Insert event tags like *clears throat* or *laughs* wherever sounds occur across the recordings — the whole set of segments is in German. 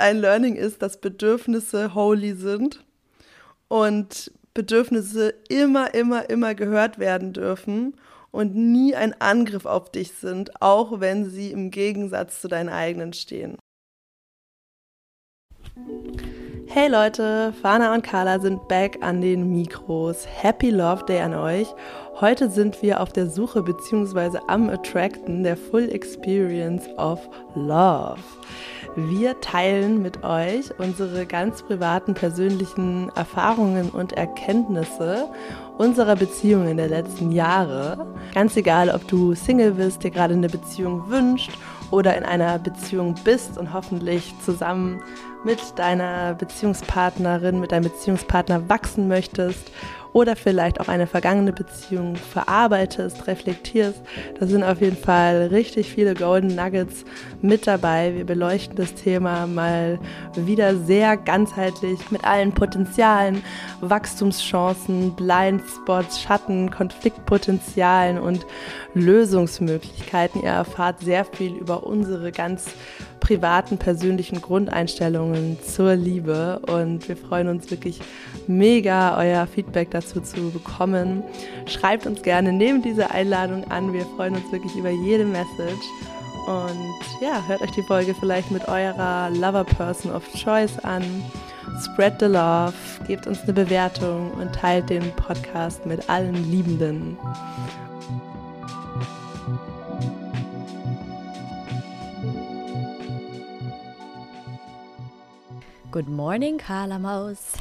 ein Learning ist, dass Bedürfnisse holy sind und Bedürfnisse immer, immer, immer gehört werden dürfen und nie ein Angriff auf dich sind, auch wenn sie im Gegensatz zu deinen eigenen stehen. Hey Leute, Fana und Carla sind back an den Mikros. Happy Love Day an euch. Heute sind wir auf der Suche bzw. am Attracten der Full Experience of Love. Wir teilen mit euch unsere ganz privaten persönlichen Erfahrungen und Erkenntnisse unserer Beziehungen der letzten Jahre. Ganz egal, ob du Single bist, dir gerade eine Beziehung wünscht oder in einer Beziehung bist und hoffentlich zusammen mit deiner Beziehungspartnerin, mit deinem Beziehungspartner wachsen möchtest oder vielleicht auch eine vergangene Beziehung verarbeitest, reflektierst. Da sind auf jeden Fall richtig viele Golden Nuggets mit dabei. Wir beleuchten das Thema mal wieder sehr ganzheitlich mit allen Potenzialen, Wachstumschancen, Blindspots, Schatten, Konfliktpotenzialen und Lösungsmöglichkeiten. Ihr erfahrt sehr viel über unsere ganz privaten, persönlichen Grundeinstellungen zur Liebe und wir freuen uns wirklich mega, euer Feedback dazu zu bekommen. Schreibt uns gerne, nehmt diese Einladung an, wir freuen uns wirklich über jede Message. Und ja, hört euch die Folge vielleicht mit eurer Lover Person of Choice an. Spread the love, gebt uns eine Bewertung und teilt den Podcast mit allen Liebenden. Good morning, Carla Maus.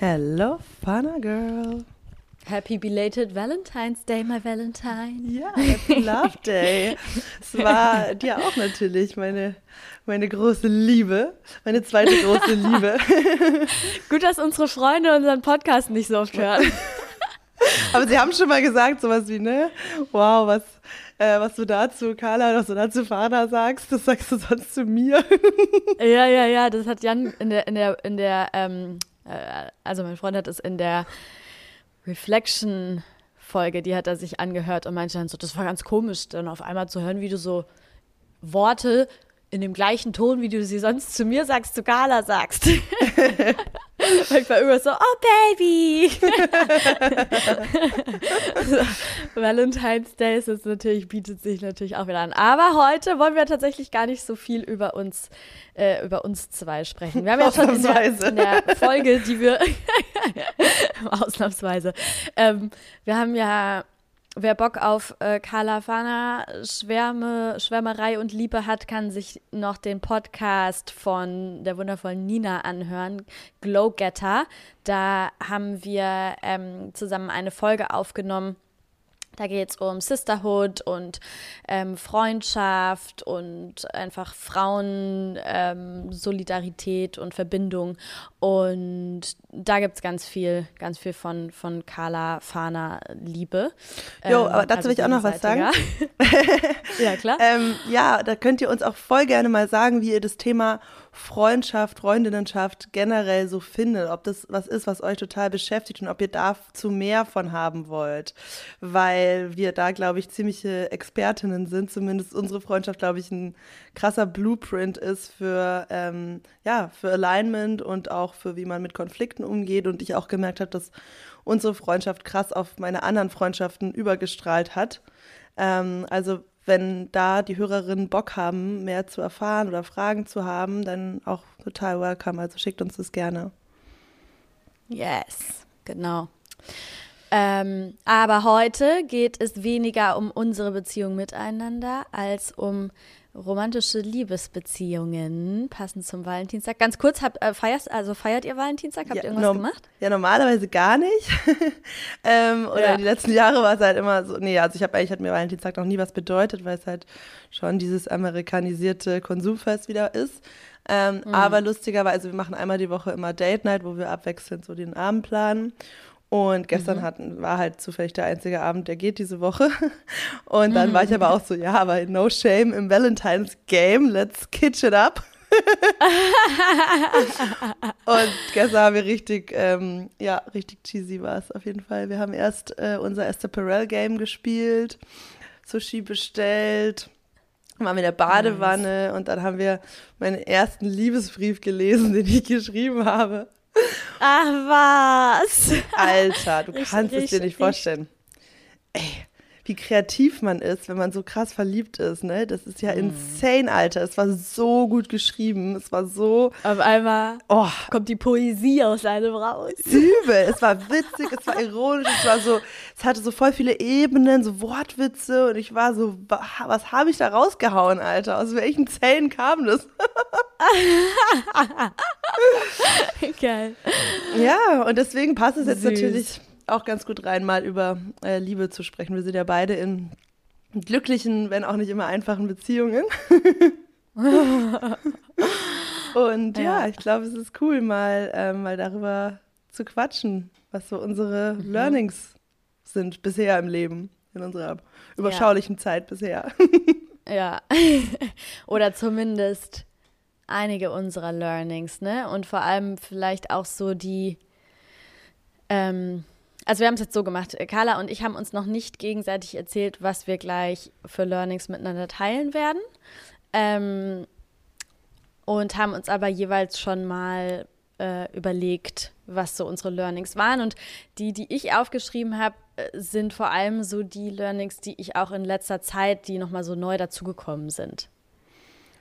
Hello, Fana Girl. Happy belated Valentine's Day, my Valentine. Ja, Happy Love Day. es war dir auch natürlich meine, meine große Liebe, meine zweite große Liebe. *laughs* Gut, dass unsere Freunde unseren Podcast nicht so oft hören. *laughs* Aber sie haben schon mal gesagt, sowas wie, ne? Wow, was, äh, was du dazu, Carla, was du dazu Fana sagst, das sagst du sonst zu mir. *laughs* ja, ja, ja, das hat Jan in der, in der, in der, ähm, äh, also mein Freund hat es in der Reflection Folge, die hat er sich angehört und meinte dann so, das war ganz komisch, dann auf einmal zu hören, wie du so Worte in dem gleichen Ton, wie du sie sonst zu mir sagst, zu Gala sagst. *laughs* *laughs* Weil ich war immer so, oh Baby. so, *laughs* Valentine's Day ist jetzt natürlich, bietet sich natürlich auch wieder an. Aber heute wollen wir tatsächlich gar nicht so viel über uns, äh, über uns zwei sprechen. Wir haben ja schon in der, in der Folge, die wir, *laughs* ausnahmsweise, ähm, wir haben ja Wer Bock auf äh, Kalafana, Schwärme, Schwärmerei und Liebe hat, kann sich noch den Podcast von der wundervollen Nina anhören, Glow Getter. Da haben wir ähm, zusammen eine Folge aufgenommen da geht es um Sisterhood und ähm, Freundschaft und einfach Frauen, ähm, Solidarität und Verbindung. Und da gibt es ganz viel, ganz viel von, von Carla Fana Liebe. Jo, ähm, aber dazu also will ich auch noch was sagen. *laughs* ja, klar. *laughs* Ähm, ja, da könnt ihr uns auch voll gerne mal sagen, wie ihr das Thema Freundschaft, Freundinnenschaft generell so findet, ob das was ist, was euch total beschäftigt und ob ihr dazu mehr von haben wollt, weil wir da, glaube ich, ziemliche Expertinnen sind, zumindest unsere Freundschaft, glaube ich, ein krasser Blueprint ist für, ähm, ja, für Alignment und auch für, wie man mit Konflikten umgeht und ich auch gemerkt habe, dass unsere Freundschaft krass auf meine anderen Freundschaften übergestrahlt hat. Ähm, also wenn da die Hörerinnen Bock haben, mehr zu erfahren oder Fragen zu haben, dann auch total welcome. Also schickt uns das gerne. Yes, genau. Ähm, aber heute geht es weniger um unsere Beziehung miteinander als um romantische Liebesbeziehungen passend zum Valentinstag. Ganz kurz, habt, äh, feierst, also feiert ihr Valentinstag? Habt ja, ihr irgendwas gemacht? Ja, normalerweise gar nicht. *laughs* ähm, oder ja. die letzten Jahre war es halt immer so, nee, also ich habe eigentlich, hat mir Valentinstag noch nie was bedeutet, weil es halt schon dieses amerikanisierte Konsumfest wieder ist. Ähm, mhm. Aber lustigerweise, wir machen einmal die Woche immer Date Night, wo wir abwechselnd so den Abend planen. Und gestern mhm. hatten, war halt zufällig der einzige Abend, der geht diese Woche. *laughs* Und dann mhm. war ich aber auch so, ja, aber no shame im Valentine's Game, let's kitsch it up. *laughs* und gestern haben wir richtig, ähm, ja, richtig cheesy war es auf jeden Fall. Wir haben erst äh, unser Esther Perel Game gespielt, Sushi bestellt, waren wir in der Badewanne nice. und dann haben wir meinen ersten Liebesbrief gelesen, *laughs* den ich geschrieben habe. Ach was. Alter, du ich, kannst es dir nicht vorstellen. Ey, wie kreativ man ist, wenn man so krass verliebt ist, ne? Das ist ja mm. insane, Alter. Es war so gut geschrieben. Es war so. Auf einmal oh. kommt die Poesie aus einem raus. Übel. Es war witzig, es war ironisch, es war so, es hatte so voll viele Ebenen, so Wortwitze und ich war so, was habe ich da rausgehauen, Alter? Aus welchen Zellen kam das? *laughs* Geil. Ja, und deswegen passt es jetzt Süß. natürlich auch ganz gut rein, mal über äh, Liebe zu sprechen. Wir sind ja beide in glücklichen, wenn auch nicht immer einfachen Beziehungen. *laughs* Und ja, ja ich glaube, es ist cool, mal, äh, mal darüber zu quatschen, was so unsere mhm. Learnings sind bisher im Leben, in unserer überschaulichen ja. Zeit bisher. *laughs* ja, *laughs* oder zumindest einige unserer Learnings, ne? Und vor allem vielleicht auch so die, ähm, also wir haben es jetzt so gemacht, Carla und ich haben uns noch nicht gegenseitig erzählt, was wir gleich für Learnings miteinander teilen werden. Ähm, und haben uns aber jeweils schon mal äh, überlegt, was so unsere Learnings waren. Und die, die ich aufgeschrieben habe, äh, sind vor allem so die Learnings, die ich auch in letzter Zeit, die nochmal so neu dazugekommen sind.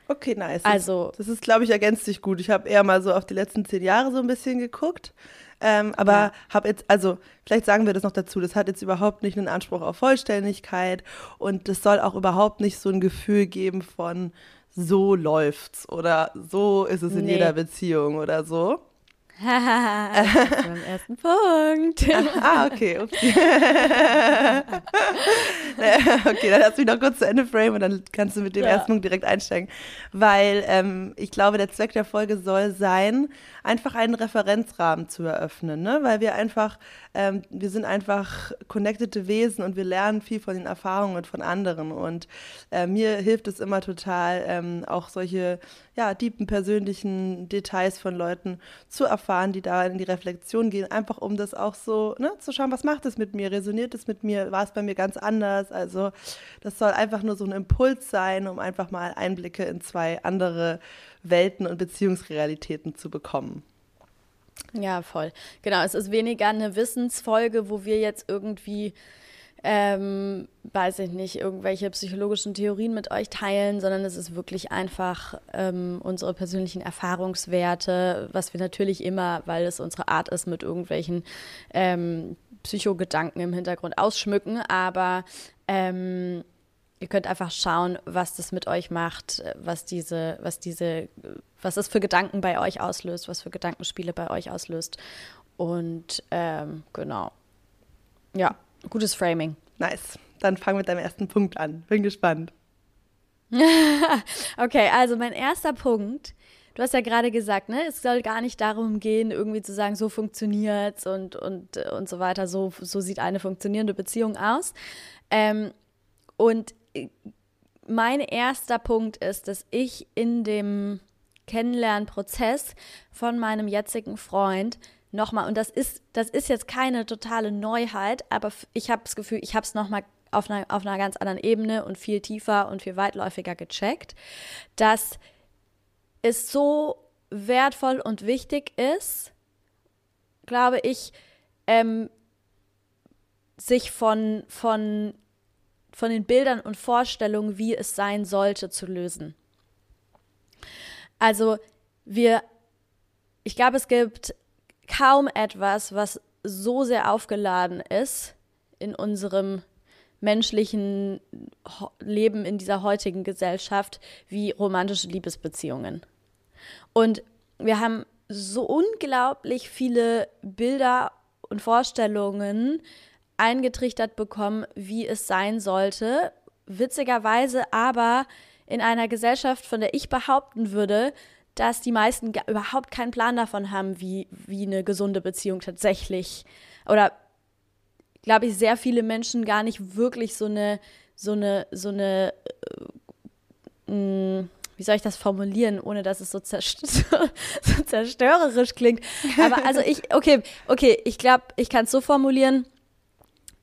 Okay, nice. Also, das ist, glaube ich, ergänzt sich gut. Ich habe eher mal so auf die letzten zehn Jahre so ein bisschen geguckt. Ähm, aber ja. habe jetzt, also vielleicht sagen wir das noch dazu, das hat jetzt überhaupt nicht einen Anspruch auf Vollständigkeit und das soll auch überhaupt nicht so ein Gefühl geben von so läuft's oder so ist es in nee. jeder Beziehung oder so. *laughs* beim ersten Punkt. ah, okay. Okay. *laughs* okay, dann lass mich noch kurz zu Ende frame und dann kannst du mit dem ja. ersten Punkt direkt einsteigen. Weil ähm, ich glaube, der Zweck der Folge soll sein, einfach einen Referenzrahmen zu eröffnen, ne? weil wir einfach, ähm, wir sind einfach connected Wesen und wir lernen viel von den Erfahrungen von anderen und äh, mir hilft es immer total, ähm, auch solche, ja, tiefen persönlichen Details von Leuten zu erfahren, die da in die Reflexion gehen, einfach um das auch so, ne, zu schauen, was macht es mit mir, resoniert es mit mir, war es bei mir ganz anders, also das soll einfach nur so ein Impuls sein, um einfach mal Einblicke in zwei andere Welten und Beziehungsrealitäten zu bekommen. Ja, voll. Genau, es ist weniger eine Wissensfolge, wo wir jetzt irgendwie, ähm, weiß ich nicht, irgendwelche psychologischen Theorien mit euch teilen, sondern es ist wirklich einfach ähm, unsere persönlichen Erfahrungswerte, was wir natürlich immer, weil es unsere Art ist, mit irgendwelchen ähm, Psychogedanken im Hintergrund ausschmücken, aber ähm, ihr könnt einfach schauen, was das mit euch macht, was diese, was diese, was das für Gedanken bei euch auslöst, was für Gedankenspiele bei euch auslöst. Und ähm, genau. Ja, gutes Framing. Nice. Dann fang mit deinem ersten Punkt an. Bin gespannt. *laughs* okay, also mein erster Punkt. Du hast ja gerade gesagt, ne, es soll gar nicht darum gehen, irgendwie zu sagen, so funktioniert's und, und, und so weiter, so, so sieht eine funktionierende Beziehung aus. Ähm, und mein erster Punkt ist, dass ich in dem Kennenlernprozess von meinem jetzigen Freund nochmal, und das ist, das ist jetzt keine totale Neuheit, aber ich habe das Gefühl, ich habe es nochmal auf einer, auf einer ganz anderen Ebene und viel tiefer und viel weitläufiger gecheckt, dass es so wertvoll und wichtig ist, glaube ich, ähm, sich von, von von den Bildern und Vorstellungen, wie es sein sollte, zu lösen. Also wir, ich glaube, es gibt kaum etwas, was so sehr aufgeladen ist in unserem menschlichen Leben in dieser heutigen Gesellschaft wie romantische Liebesbeziehungen. Und wir haben so unglaublich viele Bilder und Vorstellungen, eingetrichtert bekommen, wie es sein sollte. Witzigerweise aber in einer Gesellschaft, von der ich behaupten würde, dass die meisten überhaupt keinen Plan davon haben, wie, wie eine gesunde Beziehung tatsächlich oder glaube ich, sehr viele Menschen gar nicht wirklich so eine, so eine, so eine, äh, mm, wie soll ich das formulieren, ohne dass es so, zerst *laughs* so zerstörerisch klingt. Aber also ich, okay, okay, ich glaube, ich kann es so formulieren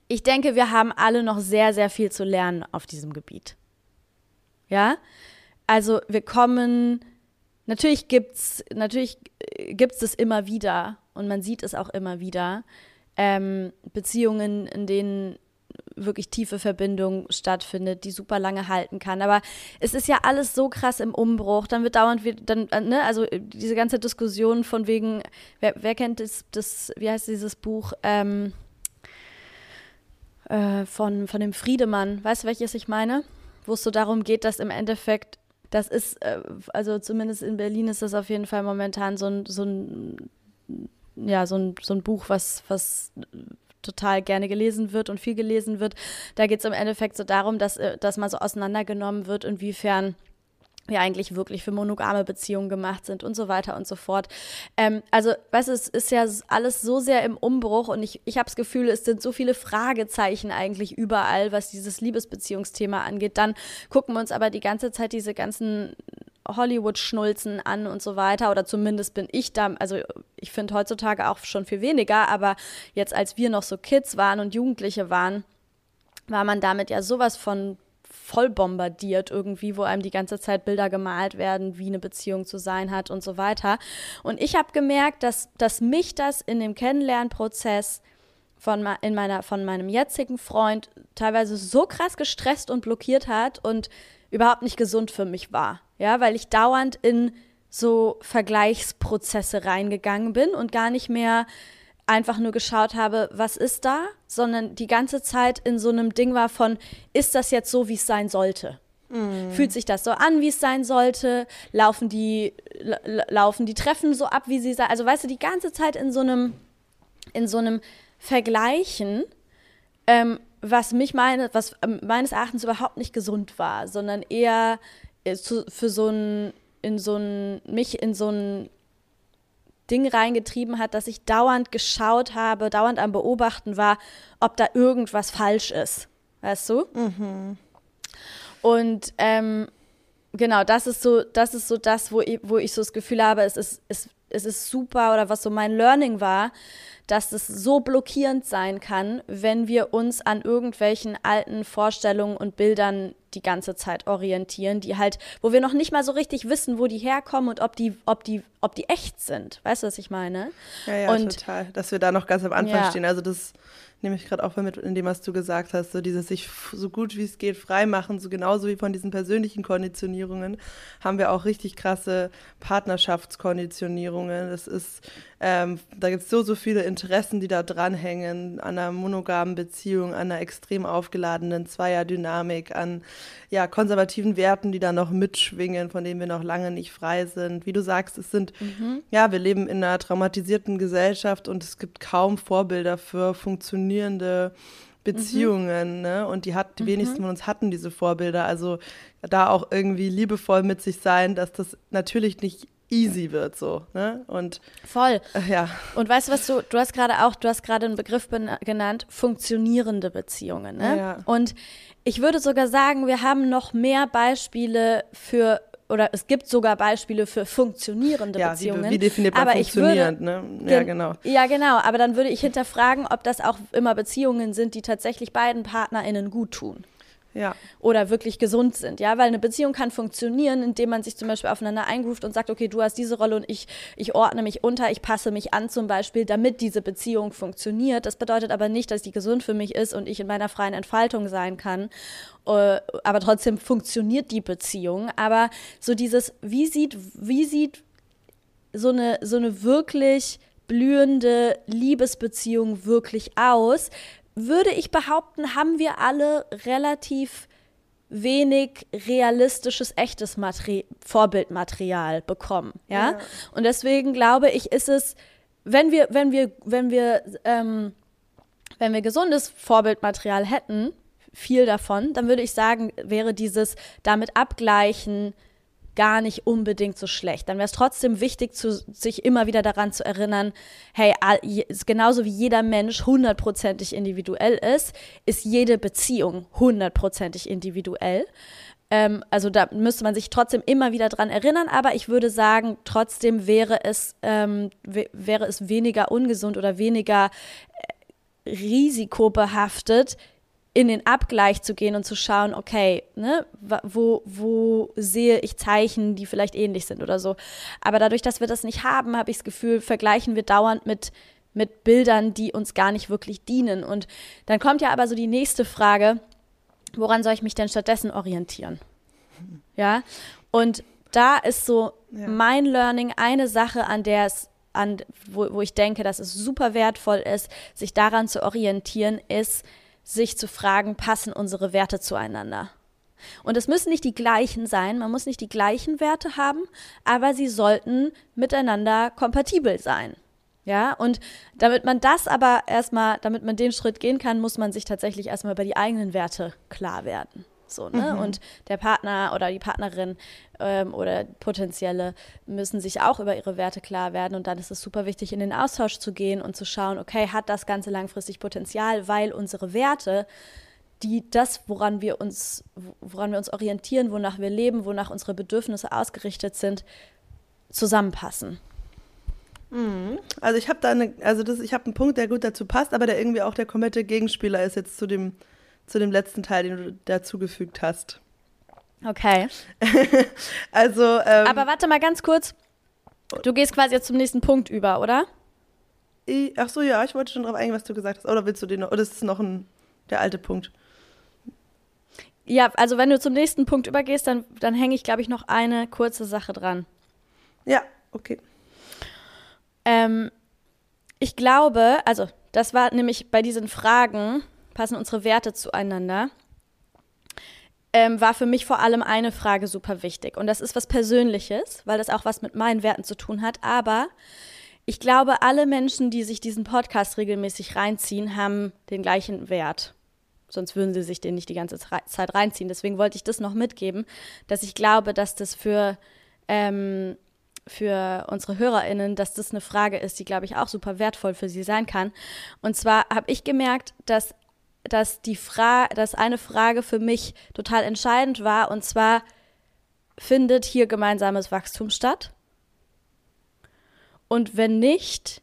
ich denke, wir haben alle noch sehr, sehr viel zu lernen auf diesem Gebiet. Ja, also wir kommen, natürlich gibt's, natürlich gibt's es immer wieder und man sieht es auch immer wieder. Ähm, Beziehungen, in denen wirklich tiefe Verbindung stattfindet, die super lange halten kann. Aber es ist ja alles so krass im Umbruch. Dann wird dauernd, dann, äh, ne, also äh, diese ganze Diskussion von wegen, wer, wer kennt das, das, wie heißt dieses Buch, ähm, äh, von, von dem Friedemann, weißt du, welches ich meine? Wo es so darum geht, dass im Endeffekt, das ist, äh, also zumindest in Berlin ist das auf jeden Fall momentan so ein, so ein ja, so ein, so ein Buch, was, was total gerne gelesen wird und viel gelesen wird. Da geht es im Endeffekt so darum, dass, äh, dass mal so auseinandergenommen wird, inwiefern wir eigentlich wirklich für monogame Beziehungen gemacht sind und so weiter und so fort. Ähm, also, weißt du, es ist ja alles so sehr im Umbruch und ich, ich habe das Gefühl, es sind so viele Fragezeichen eigentlich überall, was dieses Liebesbeziehungsthema angeht. Dann gucken wir uns aber die ganze Zeit diese ganzen Hollywood-Schnulzen an und so weiter. Oder zumindest bin ich da, also ich finde heutzutage auch schon viel weniger, aber jetzt als wir noch so Kids waren und Jugendliche waren, war man damit ja sowas von voll bombardiert irgendwie, wo einem die ganze Zeit Bilder gemalt werden, wie eine Beziehung zu sein hat und so weiter. Und ich habe gemerkt, dass, dass mich das in dem Kennenlernprozess von, in meiner, von meinem jetzigen Freund teilweise so krass gestresst und blockiert hat und überhaupt nicht gesund für mich war. Ja, weil ich dauernd in so Vergleichsprozesse reingegangen bin und gar nicht mehr einfach nur geschaut habe, was ist da, sondern die ganze Zeit in so einem Ding war von, ist das jetzt so, wie es sein sollte? Mm. Fühlt sich das so an, wie es sein sollte? Laufen die, laufen die Treffen so ab, wie sie sein? Also weißt du, die ganze Zeit in so einem, in so einem Vergleichen, ähm, was mich meine, was ähm, meines Erachtens überhaupt nicht gesund war, sondern eher äh, für so ein, in so ein, mich in so ein Ding reingetrieben hat, dass ich dauernd geschaut habe, dauernd am Beobachten war, ob da irgendwas falsch ist. Weißt du? Mhm. Und ähm, genau, das ist so, das ist so das, wo ich, wo ich so das Gefühl habe, es ist, es, es ist super oder was so mein Learning war, dass es so blockierend sein kann, wenn wir uns an irgendwelchen alten Vorstellungen und Bildern die ganze Zeit orientieren, die halt, wo wir noch nicht mal so richtig wissen, wo die herkommen und ob die, ob die, ob die echt sind. Weißt du, was ich meine? Ja, ja, und, total. Dass wir da noch ganz am Anfang ja. stehen. Also das nehme ich gerade auch mit in dem, was du gesagt hast, so dieses sich so gut wie es geht freimachen, so genauso wie von diesen persönlichen Konditionierungen, haben wir auch richtig krasse Partnerschaftskonditionierungen. Das ist, ähm, da gibt es so, so viele Interessen, die da dranhängen, an einer monogamen Beziehung, an einer extrem aufgeladenen Zweierdynamik, an ja, konservativen Werten, die da noch mitschwingen, von denen wir noch lange nicht frei sind. Wie du sagst, es sind, mhm. ja, wir leben in einer traumatisierten Gesellschaft und es gibt kaum Vorbilder für funktionierende Beziehungen, mhm. ne? Und die hat, die mhm. wenigsten von uns hatten diese Vorbilder. Also da auch irgendwie liebevoll mit sich sein, dass das natürlich nicht easy wird so, ne? Und voll. Äh, ja. Und weißt du, was du du hast gerade auch, du hast gerade einen Begriff genannt, funktionierende Beziehungen, ne? Ja. Und ich würde sogar sagen, wir haben noch mehr Beispiele für oder es gibt sogar Beispiele für funktionierende ja, Beziehungen. Wie, wie definiert man aber funktionierend, würde, ne? Ja, genau. Ja, genau. Aber dann würde ich hinterfragen, ob das auch immer Beziehungen sind, die tatsächlich beiden PartnerInnen gut tun ja. oder wirklich gesund sind, ja, weil eine Beziehung kann funktionieren, indem man sich zum Beispiel aufeinander einruft und sagt, okay, du hast diese Rolle und ich, ich ordne mich unter, ich passe mich an zum Beispiel, damit diese Beziehung funktioniert. Das bedeutet aber nicht, dass die gesund für mich ist und ich in meiner freien Entfaltung sein kann. Äh, aber trotzdem funktioniert die Beziehung. Aber so dieses, wie sieht, wie sieht so eine, so eine wirklich blühende Liebesbeziehung wirklich aus, würde ich behaupten, haben wir alle relativ wenig realistisches, echtes Materi Vorbildmaterial bekommen. Ja? ja? Und deswegen glaube ich, ist es, wenn wir, wenn wir, wenn wir, ähm, wenn wir gesundes Vorbildmaterial hätten, viel davon, dann würde ich sagen, wäre dieses damit abgleichen, gar nicht unbedingt so schlecht. Dann wäre es trotzdem wichtig, zu, sich immer wieder daran zu erinnern, hey, genauso wie jeder Mensch hundertprozentig individuell ist, ist jede Beziehung hundertprozentig individuell. Ähm, also da müsste man sich trotzdem immer wieder daran erinnern, aber ich würde sagen, trotzdem wäre es, ähm, wäre es weniger ungesund oder weniger äh, risikobehaftet, in den Abgleich zu gehen und zu schauen, okay, ne, wo, wo sehe ich Zeichen, die vielleicht ähnlich sind oder so. Aber dadurch, dass wir das nicht haben, habe ich das Gefühl, vergleichen wir dauernd mit, mit Bildern, die uns gar nicht wirklich dienen. Und dann kommt ja aber so die nächste Frage, woran soll ich mich denn stattdessen orientieren? *laughs* Ja, und da ist so ja. mein Learning eine Sache, an der es an, wo, wo ich denke, dass es super wertvoll ist, sich daran zu orientieren, ist, sich zu fragen, passen unsere Werte zueinander? Und es müssen nicht die gleichen sein, man muss nicht die gleichen Werte haben, aber sie sollten miteinander kompatibel sein. Ja, und damit man das aber erstmal, damit man den Schritt gehen kann, muss man sich tatsächlich erstmal über die eigenen Werte klar werden. So, ne? Mhm. Und der Partner oder die Partnerin ähm, oder potenzielle müssen sich auch über ihre Werte klar werden. Und dann ist es super wichtig, in den Austausch zu gehen und zu schauen, okay, hat das Ganze langfristig Potenzial, weil unsere Werte, die das, woran wir uns, woran wir uns orientieren, wonach wir leben, wonach unsere Bedürfnisse ausgerichtet sind, zusammenpassen. Mhm. Also ich habe da eine, also das, ich habe einen Punkt, der gut dazu passt, aber der irgendwie auch der komplette Gegenspieler ist jetzt zu dem zu dem letzten Teil, den du dazugefügt hast. Okay. *laughs* also. Ähm, Aber warte mal ganz kurz. Du gehst quasi jetzt zum nächsten Punkt über, oder? Ich, ach so, ja, ich wollte schon drauf eingehen, was du gesagt hast. Oder willst du den noch? Oder ist es noch ein, der alte Punkt? Ja, also wenn du zum nächsten Punkt übergehst, dann, dann hänge ich, glaube ich, noch eine kurze Sache dran. Ja, okay. Ähm, ich glaube, also das war nämlich bei diesen Fragen, passen unsere Werte zueinander, ähm, war für mich vor allem eine Frage super wichtig. Und das ist was Persönliches, weil das auch was mit meinen Werten zu tun hat. Aber ich glaube, alle Menschen, die sich diesen Podcast regelmäßig reinziehen, haben den gleichen Wert. Sonst würden sie sich den nicht die ganze Zeit reinziehen. Deswegen wollte ich das noch mitgeben, dass ich glaube, dass das für, ähm, für unsere HörerInnen, dass das eine Frage ist, die, glaube ich, auch super wertvoll für sie sein kann. Und zwar habe ich gemerkt, dass dass die Frage, dass eine Frage für mich total entscheidend war und zwar findet hier gemeinsames Wachstum statt? Und wenn nicht,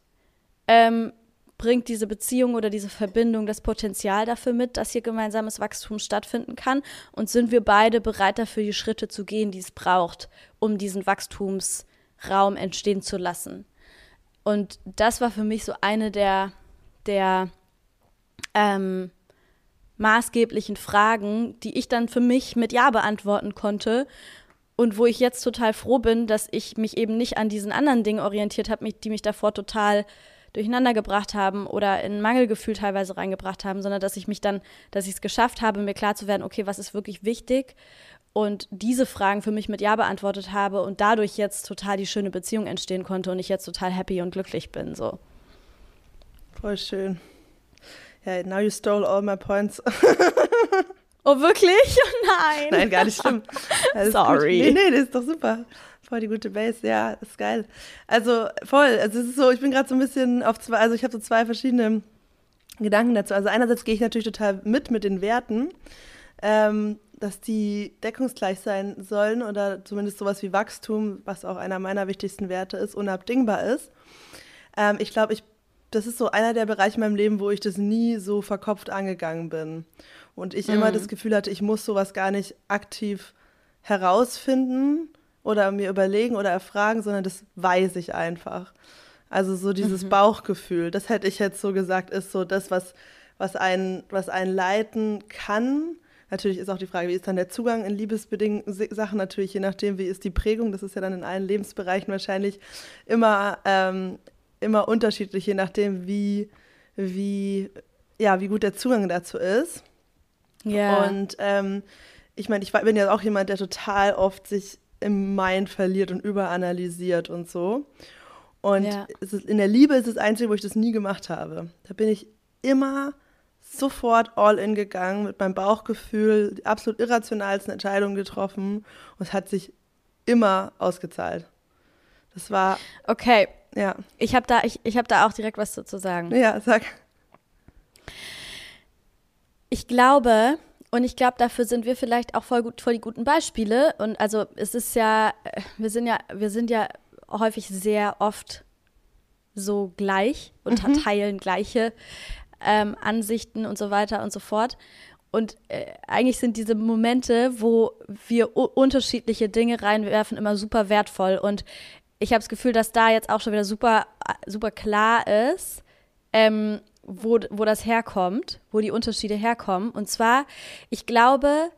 ähm, bringt diese Beziehung oder diese Verbindung das Potenzial dafür mit, dass hier gemeinsames Wachstum stattfinden kann? Und sind wir beide bereit dafür, die Schritte zu gehen, die es braucht, um diesen Wachstumsraum entstehen zu lassen? Und das war für mich so eine der, der ähm, maßgeblichen Fragen, die ich dann für mich mit Ja beantworten konnte und wo ich jetzt total froh bin, dass ich mich eben nicht an diesen anderen Dingen orientiert habe, die mich davor total durcheinander gebracht haben oder in Mangelgefühl teilweise reingebracht haben, sondern dass ich mich dann, dass ich es geschafft habe, mir klar zu werden, okay, was ist wirklich wichtig und diese Fragen für mich mit Ja beantwortet habe und dadurch jetzt total die schöne Beziehung entstehen konnte und ich jetzt total happy und glücklich bin, so. Voll schön. Ja, now you stole all my points. *laughs* oh, wirklich? *laughs* Nein. Nein, gar nicht schlimm. *laughs* Sorry. Nee, nee, das ist doch super. Voll die gute Base, ja, ist geil. Also voll, also es ist so, ich bin gerade so ein bisschen auf zwei, also ich habe so zwei verschiedene Gedanken dazu. Also einerseits gehe ich natürlich total mit mit den Werten, ähm, dass die deckungsgleich sein sollen oder zumindest sowas wie Wachstum, was auch einer meiner wichtigsten Werte ist, unabdingbar ist. Ähm, ich glaube, ich das ist so einer der Bereiche in meinem Leben, wo ich das nie so verkopft angegangen bin. Und ich mhm. immer das Gefühl hatte, ich muss sowas gar nicht aktiv herausfinden oder mir überlegen oder erfragen, sondern das weiß ich einfach. Also so dieses mhm. Bauchgefühl, das hätte ich jetzt so gesagt, ist so das, was, was, einen, was einen leiten kann. Natürlich ist auch die Frage, wie ist dann der Zugang in liebesbedingten Sachen, natürlich je nachdem, wie ist die Prägung, das ist ja dann in allen Lebensbereichen wahrscheinlich immer ähm, immer unterschiedlich, je nachdem, wie, wie, ja, wie gut der Zugang dazu ist. Ja. Und ähm, ich meine, ich bin ja auch jemand, der total oft sich im Mind verliert und überanalysiert und so. Und ja. ist, in der Liebe ist das Einzige, wo ich das nie gemacht habe. Da bin ich immer sofort all in gegangen, mit meinem Bauchgefühl, die absolut irrationalsten Entscheidungen getroffen und es hat sich immer ausgezahlt. Das war. Okay, ja. Ich habe da, ich, ich hab da auch direkt was zu sagen. Ja, sag. Ich glaube, und ich glaube, dafür sind wir vielleicht auch voll gut, voll die guten Beispiele. Und also es ist ja, wir sind ja, wir sind ja häufig sehr oft so gleich und mhm. teilen gleiche ähm, Ansichten und so weiter und so fort. und äh, eigentlich sind diese Momente, wo wir unterschiedliche Dinge reinwerfen, immer super wertvoll. Und ich habe das Gefühl, dass da jetzt auch schon wieder super, super klar ist, ähm, wo, wo das herkommt, wo die Unterschiede herkommen. Und zwar, ich glaube,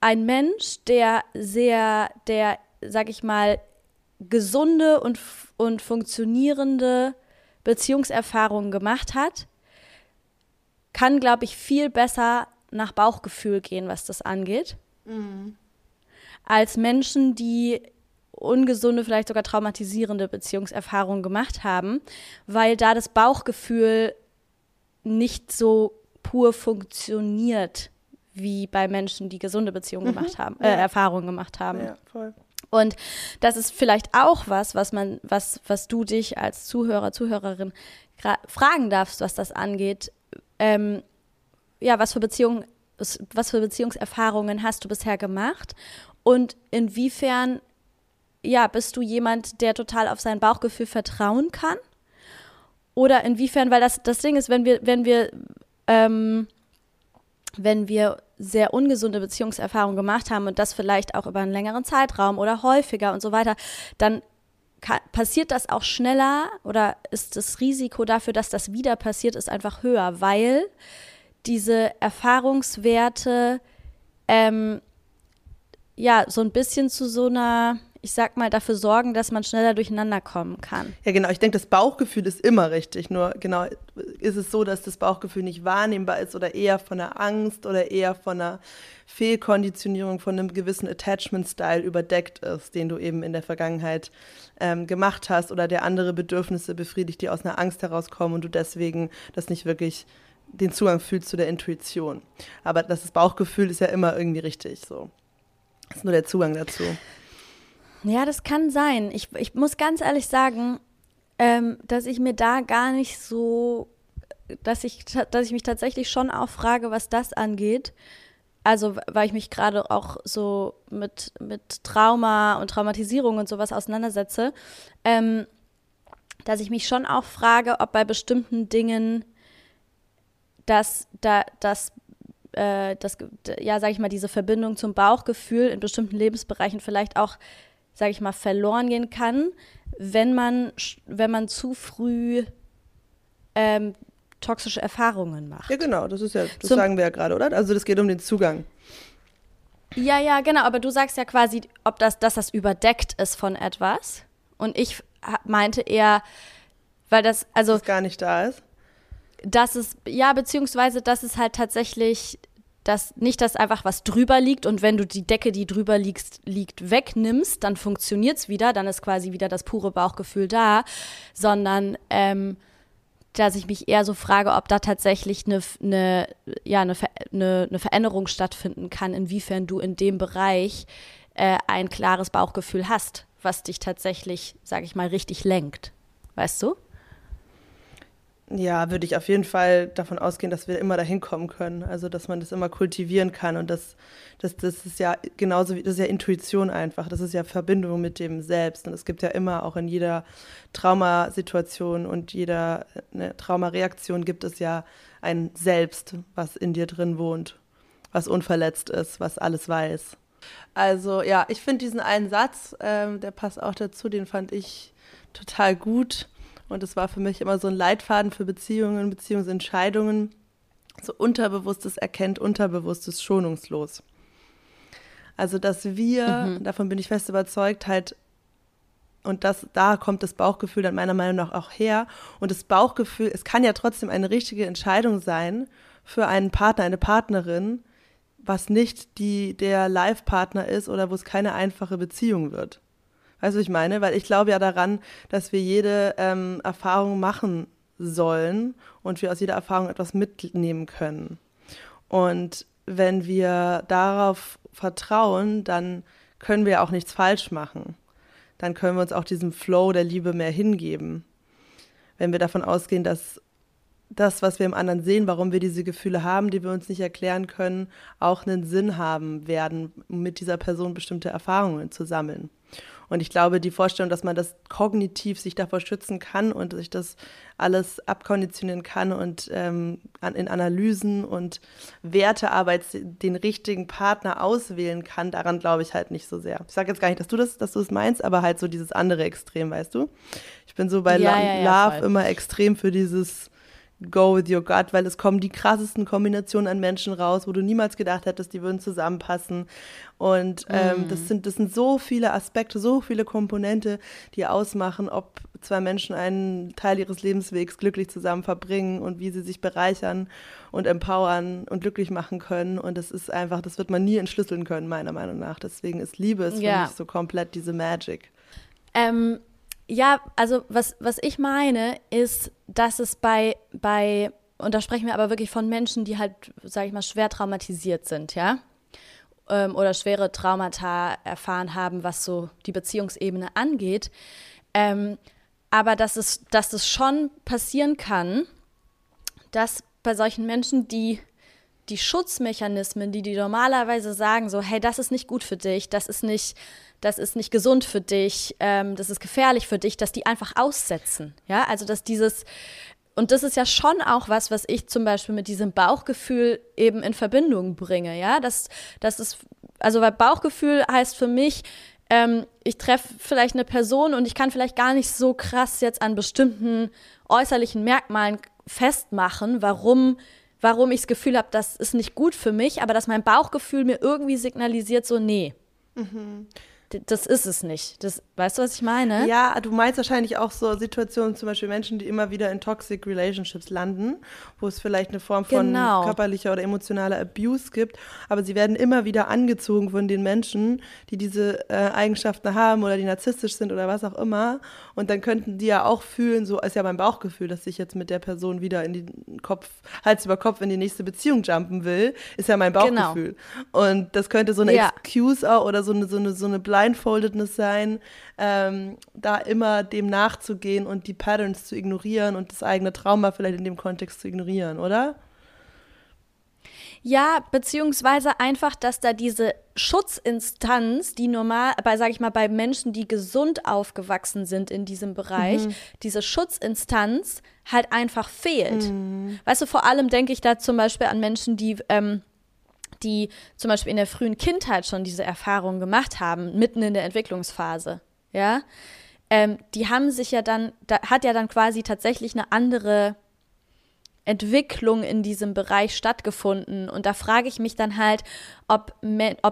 ein Mensch, der sehr, der, sag ich mal, gesunde und, und funktionierende Beziehungserfahrungen gemacht hat, kann, glaube ich, viel besser nach Bauchgefühl gehen, was das angeht, mhm. als Menschen, die ungesunde, vielleicht sogar traumatisierende Beziehungserfahrungen gemacht haben, weil da das Bauchgefühl nicht so pur funktioniert wie bei Menschen, die gesunde Beziehungen mhm. gemacht haben, äh, ja. Erfahrungen gemacht haben. Ja, voll. Und das ist vielleicht auch was, was man, was, was du dich als Zuhörer, Zuhörerin fragen darfst, was das angeht ähm, ja, was für Beziehungen, was für Beziehungserfahrungen hast du bisher gemacht und inwiefern, ja, bist du jemand, der total auf sein Bauchgefühl vertrauen kann? Oder inwiefern, weil das, das Ding ist, wenn wir, wenn wir, ähm, wenn wir sehr ungesunde Beziehungserfahrungen gemacht haben und das vielleicht auch über einen längeren Zeitraum oder häufiger und so weiter, dann passiert das auch schneller oder ist das Risiko dafür, dass das wieder passiert, ist einfach höher, weil diese Erfahrungswerte ähm, ja so ein bisschen zu so einer ich sag mal, dafür sorgen, dass man schneller durcheinander kommen kann. Ja, genau. Ich denke, das Bauchgefühl ist immer richtig. Nur genau ist es so, dass das Bauchgefühl nicht wahrnehmbar ist oder eher von der Angst oder eher von einer Fehlkonditionierung von einem gewissen Attachment-Style überdeckt ist, den du eben in der Vergangenheit ähm, gemacht hast oder der andere Bedürfnisse befriedigt, die aus einer Angst herauskommen und du deswegen das nicht wirklich den Zugang fühlst zu der Intuition. Aber das Bauchgefühl ist ja immer irgendwie richtig so. Das ist nur der Zugang dazu. Ja, das kann sein. Ich, ich muss ganz ehrlich sagen, ähm, dass ich mir da gar nicht so, dass ich, dass ich mich tatsächlich schon auch frage, was das angeht. Also, weil ich mich gerade auch so mit, mit Trauma und Traumatisierung und sowas auseinandersetze, ähm, dass ich mich schon auch frage, ob bei bestimmten Dingen dass da das äh, das ja sage ich mal diese Verbindung zum Bauchgefühl in bestimmten Lebensbereichen vielleicht auch sage ich mal, verloren gehen kann, wenn man, wenn man zu früh ähm, toxische Erfahrungen macht. Ja, genau, das ist ja, das Zum, sagen wir ja gerade, oder? Also das geht um den Zugang. Ja, ja, genau, aber du sagst ja quasi, ob das, dass das überdeckt ist von etwas. Und ich meinte eher, weil das, also. Dass gar nicht da ist. Dass es, ja, beziehungsweise, dass es halt tatsächlich dass nicht, dass einfach was drüber liegt und wenn du die Decke, die drüber liegt, liegt wegnimmst, dann funktioniert es wieder, dann ist quasi wieder das pure Bauchgefühl da, sondern ähm, dass ich mich eher so frage, ob da tatsächlich eine, eine, ja, eine, eine, eine Veränderung stattfinden kann, inwiefern du in dem Bereich äh, ein klares Bauchgefühl hast, was dich tatsächlich, sage ich mal, richtig lenkt. Weißt du? Ja, würde ich auf jeden Fall davon ausgehen, dass wir immer dahin kommen können. Also, dass man das immer kultivieren kann. Und das, das, das ist ja genauso wie, das ist ja Intuition einfach. Das ist ja Verbindung mit dem Selbst. Und es gibt ja immer, auch in jeder Traumasituation und jeder ne, Traumareaktion gibt es ja ein Selbst, was in dir drin wohnt, was unverletzt ist, was alles weiß. Also, ja, ich finde diesen einen Satz, ähm, der passt auch dazu, den fand ich total gut und es war für mich immer so ein Leitfaden für Beziehungen, Beziehungsentscheidungen. So Unterbewusstes erkennt Unterbewusstes schonungslos. Also, dass wir, mhm. davon bin ich fest überzeugt, halt, und das, da kommt das Bauchgefühl dann meiner Meinung nach auch her. Und das Bauchgefühl, es kann ja trotzdem eine richtige Entscheidung sein für einen Partner, eine Partnerin, was nicht die, der Live-Partner ist oder wo es keine einfache Beziehung wird. Weißt du, ich meine? Weil ich glaube ja daran, dass wir jede ähm, Erfahrung machen sollen und wir aus jeder Erfahrung etwas mitnehmen können. Und wenn wir darauf vertrauen, dann können wir auch nichts falsch machen. Dann können wir uns auch diesem Flow der Liebe mehr hingeben. Wenn wir davon ausgehen, dass das, was wir im anderen sehen, warum wir diese Gefühle haben, die wir uns nicht erklären können, auch einen Sinn haben werden, mit dieser Person bestimmte Erfahrungen zu sammeln. Und ich glaube, die Vorstellung, dass man das kognitiv sich davor schützen kann und sich das alles abkonditionieren kann und ähm, in Analysen und Wertearbeit den richtigen Partner auswählen kann, daran glaube ich halt nicht so sehr. Ich sage jetzt gar nicht, dass du das, dass du das meinst, aber halt so dieses andere Extrem, weißt du? Ich bin so bei ja, ja, ja, Love voll. immer extrem für dieses go with your gut, weil es kommen die krassesten Kombinationen an Menschen raus, wo du niemals gedacht hättest, die würden zusammenpassen. Und ähm, mm. das, sind, das sind so viele Aspekte, so viele Komponente, die ausmachen, ob zwei Menschen einen Teil ihres Lebenswegs glücklich zusammen verbringen und wie sie sich bereichern und empowern und glücklich machen können. Und das ist einfach, das wird man nie entschlüsseln können, meiner Meinung nach. Deswegen ist Liebe ist ja. für mich so komplett diese Magic. Ähm, ja, also was, was ich meine, ist, dass es bei, bei, und da sprechen wir aber wirklich von Menschen, die halt, sag ich mal, schwer traumatisiert sind, ja, ähm, oder schwere Traumata erfahren haben, was so die Beziehungsebene angeht. Ähm, aber dass es, dass es schon passieren kann, dass bei solchen Menschen, die die Schutzmechanismen, die die normalerweise sagen, so, hey, das ist nicht gut für dich, das ist nicht, das ist nicht gesund für dich, ähm, das ist gefährlich für dich, dass die einfach aussetzen. Ja, also dass dieses, und das ist ja schon auch was, was ich zum Beispiel mit diesem Bauchgefühl eben in Verbindung bringe. Ja, das, das ist, also weil Bauchgefühl heißt für mich, ähm, ich treffe vielleicht eine Person und ich kann vielleicht gar nicht so krass jetzt an bestimmten äußerlichen Merkmalen festmachen, warum warum ich das Gefühl habe, das ist nicht gut für mich, aber dass mein Bauchgefühl mir irgendwie signalisiert, so, nee. Mhm das ist es nicht. Das, weißt du, was ich meine? Ja, du meinst wahrscheinlich auch so Situationen, zum Beispiel Menschen, die immer wieder in Toxic Relationships landen, wo es vielleicht eine Form von genau. körperlicher oder emotionaler Abuse gibt, aber sie werden immer wieder angezogen von den Menschen, die diese äh, Eigenschaften haben oder die narzisstisch sind oder was auch immer. Und dann könnten die ja auch fühlen, so ist ja mein Bauchgefühl, dass ich jetzt mit der Person wieder in den Kopf, Hals über Kopf in die nächste Beziehung jumpen will, ist ja mein genau. Bauchgefühl. Genau. Und das könnte so eine ja. Excuse auch oder so eine, so eine, so eine Blindfoldedness sein, ähm, da immer dem nachzugehen und die Patterns zu ignorieren und das eigene Trauma vielleicht in dem Kontext zu ignorieren, oder? Ja, beziehungsweise einfach, dass da diese Schutzinstanz, die normal, bei, sag ich mal, bei Menschen, die gesund aufgewachsen sind in diesem Bereich, mhm. diese Schutzinstanz halt einfach fehlt. Mhm. Weißt du, vor allem denke ich da zum Beispiel an Menschen, die ähm, die zum Beispiel in der frühen Kindheit schon diese Erfahrungen gemacht haben, mitten in der Entwicklungsphase, ja, ähm, die haben sich ja dann, da hat ja dann quasi tatsächlich eine andere Entwicklung in diesem Bereich stattgefunden. Und da frage ich mich dann halt, ob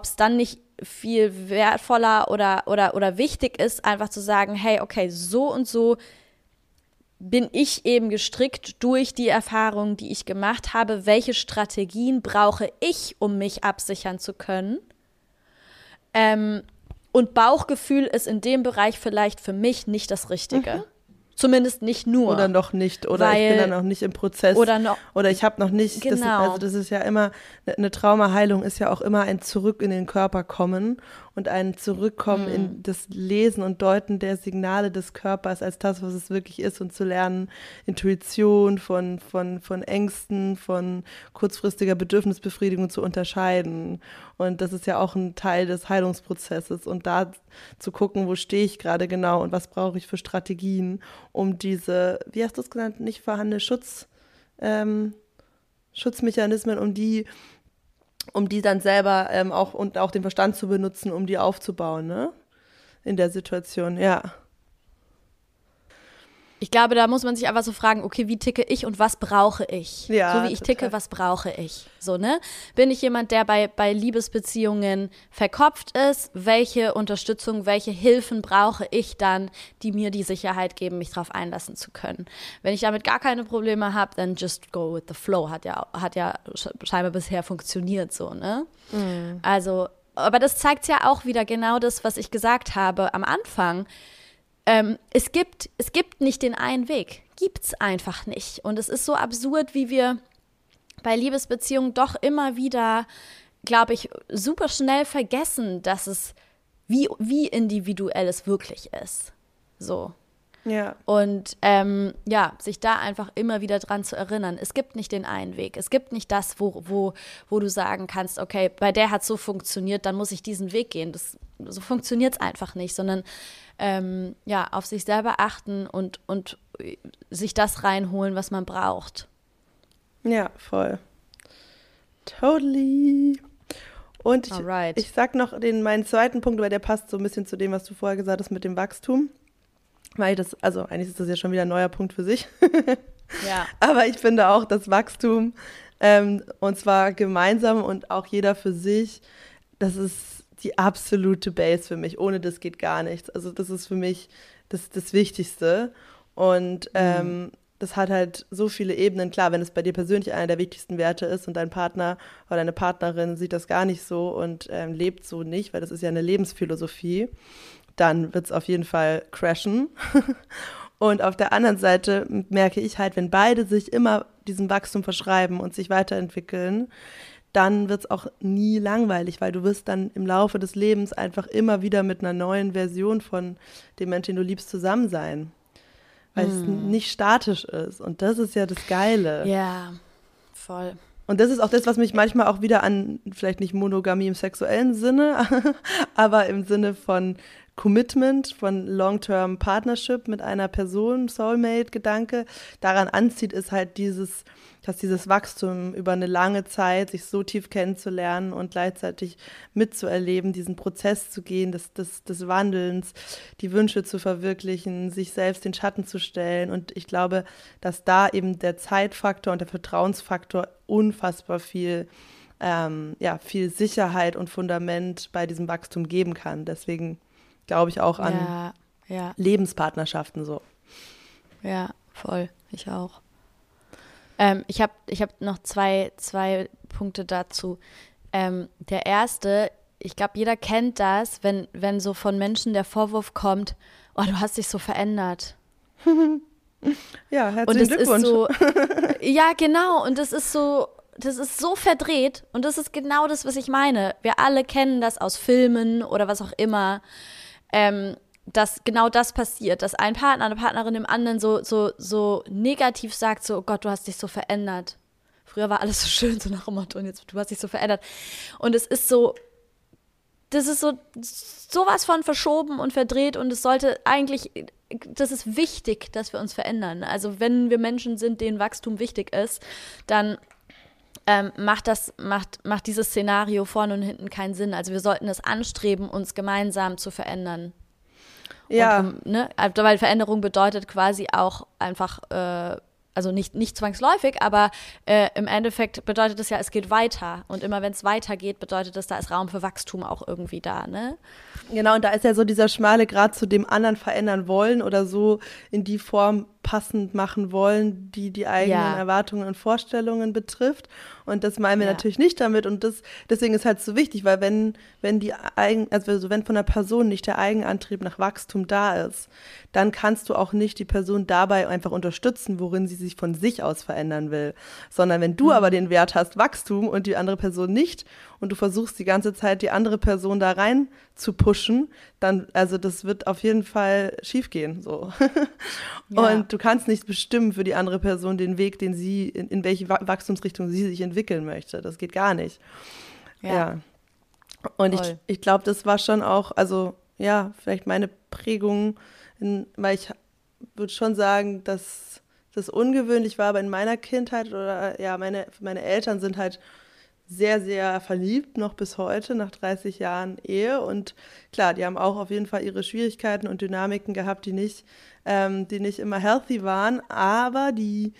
es dann nicht viel wertvoller oder, oder, oder wichtig ist, einfach zu sagen, hey, okay, so und so bin ich eben gestrickt durch die Erfahrungen, die ich gemacht habe. Welche Strategien brauche ich, um mich absichern zu können? Ähm, und Bauchgefühl ist in dem Bereich vielleicht für mich nicht das Richtige. Mhm. Zumindest nicht nur. Oder noch nicht. Oder Weil, ich bin dann noch nicht im Prozess. Oder noch. Oder ich habe noch nicht. Genau. Das, also das ist ja immer, eine Traumaheilung ist ja auch immer ein Zurück in den Körper kommen und ein Zurückkommen mhm. in das Lesen und Deuten der Signale des Körpers als das, was es wirklich ist und zu lernen, Intuition von, von, von Ängsten, von kurzfristiger Bedürfnisbefriedigung zu unterscheiden. Und das ist ja auch ein Teil des Heilungsprozesses und da zu gucken, wo stehe ich gerade genau und was brauche ich für Strategien, um diese, wie hast du es genannt, nicht vorhandene Schutz, ähm, Schutzmechanismen, um die um die dann selber ähm, auch und auch den Verstand zu benutzen, um die aufzubauen, ne? In der Situation, ja. Ich glaube, da muss man sich einfach so fragen, okay, wie ticke ich und was brauche ich? Ja, so wie ich total. ticke, was brauche ich? So, ne? Bin ich jemand, der bei, bei Liebesbeziehungen verkopft ist? Welche Unterstützung, welche Hilfen brauche ich dann, die mir die Sicherheit geben, mich darauf einlassen zu können? Wenn ich damit gar keine Probleme habe, dann just go with the flow. Hat ja, hat ja scheinbar bisher funktioniert so, ne? Mhm. Also, aber das zeigt ja auch wieder genau das, was ich gesagt habe am Anfang ähm, es, gibt, es gibt nicht den einen Weg. Gibt es einfach nicht. Und es ist so absurd, wie wir bei Liebesbeziehungen doch immer wieder, glaube ich, super schnell vergessen, dass es, wie, wie individuell es wirklich ist. So. Ja. Und ähm, ja, sich da einfach immer wieder dran zu erinnern. Es gibt nicht den einen Weg. Es gibt nicht das, wo, wo, wo du sagen kannst, okay, bei der hat so funktioniert, dann muss ich diesen Weg gehen. Das, so funktioniert es einfach nicht, sondern ähm, ja, auf sich selber achten und, und sich das reinholen, was man braucht. Ja, voll. Totally. Und ich, ich sag noch den, meinen zweiten Punkt, weil der passt so ein bisschen zu dem, was du vorher gesagt hast mit dem Wachstum. Weil das, also eigentlich ist das ja schon wieder ein neuer Punkt für sich. *laughs* ja. Aber ich finde auch, das Wachstum, ähm, und zwar gemeinsam und auch jeder für sich, das ist die absolute Base für mich. Ohne das geht gar nichts. Also das ist für mich das, das Wichtigste. Und mhm. ähm, das hat halt so viele Ebenen. Klar, wenn es bei dir persönlich einer der wichtigsten Werte ist und dein Partner oder deine Partnerin sieht das gar nicht so und ähm, lebt so nicht, weil das ist ja eine Lebensphilosophie, dann wird es auf jeden Fall crashen. *laughs* und auf der anderen Seite merke ich halt, wenn beide sich immer diesem Wachstum verschreiben und sich weiterentwickeln, dann wird es auch nie langweilig, weil du wirst dann im Laufe des Lebens einfach immer wieder mit einer neuen Version von dem Menschen, den du liebst, zusammen sein weil hm. es nicht statisch ist. Und das ist ja das Geile. Ja, voll. Und das ist auch das, was mich manchmal auch wieder an, vielleicht nicht Monogamie im sexuellen Sinne, *laughs* aber im Sinne von Commitment, von Long-Term Partnership mit einer Person, Soulmate-Gedanke, daran anzieht, ist halt dieses, dass dieses Wachstum über eine lange Zeit, sich so tief kennenzulernen und gleichzeitig mitzuerleben, diesen Prozess zu gehen, des, des, des Wandelns, die Wünsche zu verwirklichen, sich selbst den Schatten zu stellen. Und ich glaube, dass da eben der Zeitfaktor und der Vertrauensfaktor unfassbar viel ähm, ja, viel Sicherheit und Fundament bei diesem Wachstum geben kann. Deswegen glaube ich auch an ja, ja. Lebenspartnerschaften so. Ja, voll. Ich auch. Ähm, ich habe ich hab noch zwei, zwei Punkte dazu. Ähm, der erste, ich glaube, jeder kennt das, wenn, wenn so von Menschen der Vorwurf kommt, oh, du hast dich so verändert. *laughs* ja, herzlichen Glückwunsch. So, *laughs* ja, genau. Und das ist so, das ist so verdreht. Und das ist genau das, was ich meine. Wir alle kennen das aus Filmen oder was auch immer. Ähm, dass genau das passiert, dass ein Partner, eine Partnerin dem anderen so, so, so negativ sagt, so, oh Gott, du hast dich so verändert. Früher war alles so schön, so nach dem Motto, und jetzt, du hast dich so verändert. Und es ist so, das ist so, sowas von verschoben und verdreht und es sollte eigentlich, das ist wichtig, dass wir uns verändern. Also wenn wir Menschen sind, denen Wachstum wichtig ist, dann ähm, macht das, macht, macht dieses Szenario vorne und hinten keinen Sinn. Also wir sollten es anstreben, uns gemeinsam zu verändern. Ja. Und, ne, also, weil Veränderung bedeutet quasi auch einfach, äh, also nicht, nicht zwangsläufig, aber äh, im Endeffekt bedeutet es ja, es geht weiter. Und immer wenn es weitergeht, bedeutet es, da ist Raum für Wachstum auch irgendwie da, ne? Genau, und da ist ja so dieser schmale Grad zu dem anderen verändern wollen oder so in die Form passend machen wollen, die die eigenen ja. Erwartungen und Vorstellungen betrifft. Und das meinen wir ja. natürlich nicht damit. Und das, deswegen ist halt so wichtig, weil wenn, wenn die Eigen, also wenn von der Person nicht der Eigenantrieb nach Wachstum da ist, dann kannst du auch nicht die Person dabei einfach unterstützen, worin sie sich von sich aus verändern will. Sondern wenn du mhm. aber den Wert hast, Wachstum und die andere Person nicht und du versuchst die ganze Zeit die andere Person da rein zu pushen, dann, also das wird auf jeden Fall schiefgehen, so. *laughs* Ja. Und du kannst nicht bestimmen für die andere Person den Weg, den sie, in, in welche Wachstumsrichtung sie sich entwickeln möchte. Das geht gar nicht. Ja. ja. Und Voll. ich, ich glaube, das war schon auch, also ja, vielleicht meine Prägung, in, weil ich würde schon sagen, dass das ungewöhnlich war, aber in meiner Kindheit oder ja, meine, meine Eltern sind halt sehr, sehr verliebt, noch bis heute, nach 30 Jahren Ehe. Und klar, die haben auch auf jeden Fall ihre Schwierigkeiten und Dynamiken gehabt, die nicht, ähm, die nicht immer healthy waren. Aber die,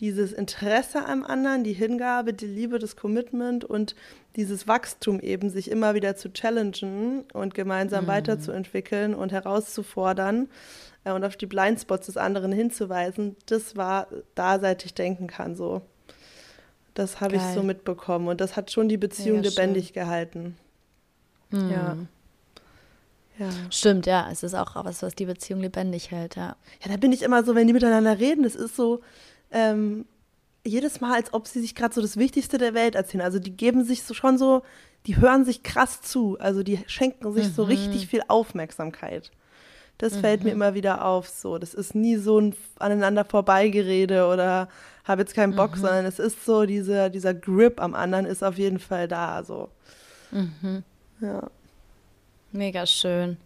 dieses Interesse am anderen, die Hingabe, die Liebe, das Commitment und dieses Wachstum eben, sich immer wieder zu challengen und gemeinsam mhm. weiterzuentwickeln und herauszufordern äh, und auf die Blindspots des anderen hinzuweisen, das war da, seit ich denken kann, so. Das habe ich so mitbekommen und das hat schon die Beziehung ja, lebendig schön. gehalten. Mhm. Ja. Ja. Stimmt, ja. Es ist auch was, was die Beziehung lebendig hält, ja. Ja, da bin ich immer so, wenn die miteinander reden, das ist so ähm, jedes Mal, als ob sie sich gerade so das Wichtigste der Welt erzählen. Also die geben sich so schon so, die hören sich krass zu. Also die schenken sich mhm. so richtig viel Aufmerksamkeit. Das mhm. fällt mir mhm. immer wieder auf. So, das ist nie so ein aneinander vorbeigerede oder habe jetzt keinen Bock, mhm. sondern es ist so, diese, dieser Grip am anderen ist auf jeden Fall da. So. Mhm. Ja. Mega schön.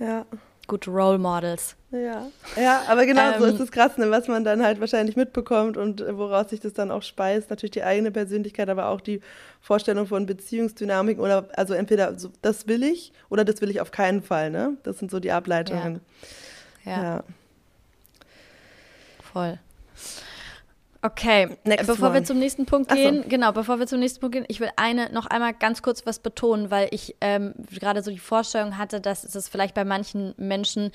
Ja. Gute Role Models. Ja, ja aber genau ähm, so ist es krass, ne, was man dann halt wahrscheinlich mitbekommt und woraus sich das dann auch speist. Natürlich die eigene Persönlichkeit, aber auch die Vorstellung von Beziehungsdynamiken oder also entweder so, das will ich oder das will ich auf keinen Fall. Ne? Das sind so die Ableitungen. ja. ja. ja. Voll. Okay, Next bevor one. wir zum nächsten Punkt gehen, so. genau, bevor wir zum nächsten Punkt gehen, ich will eine noch einmal ganz kurz was betonen, weil ich ähm, gerade so die Vorstellung hatte, dass es vielleicht bei manchen Menschen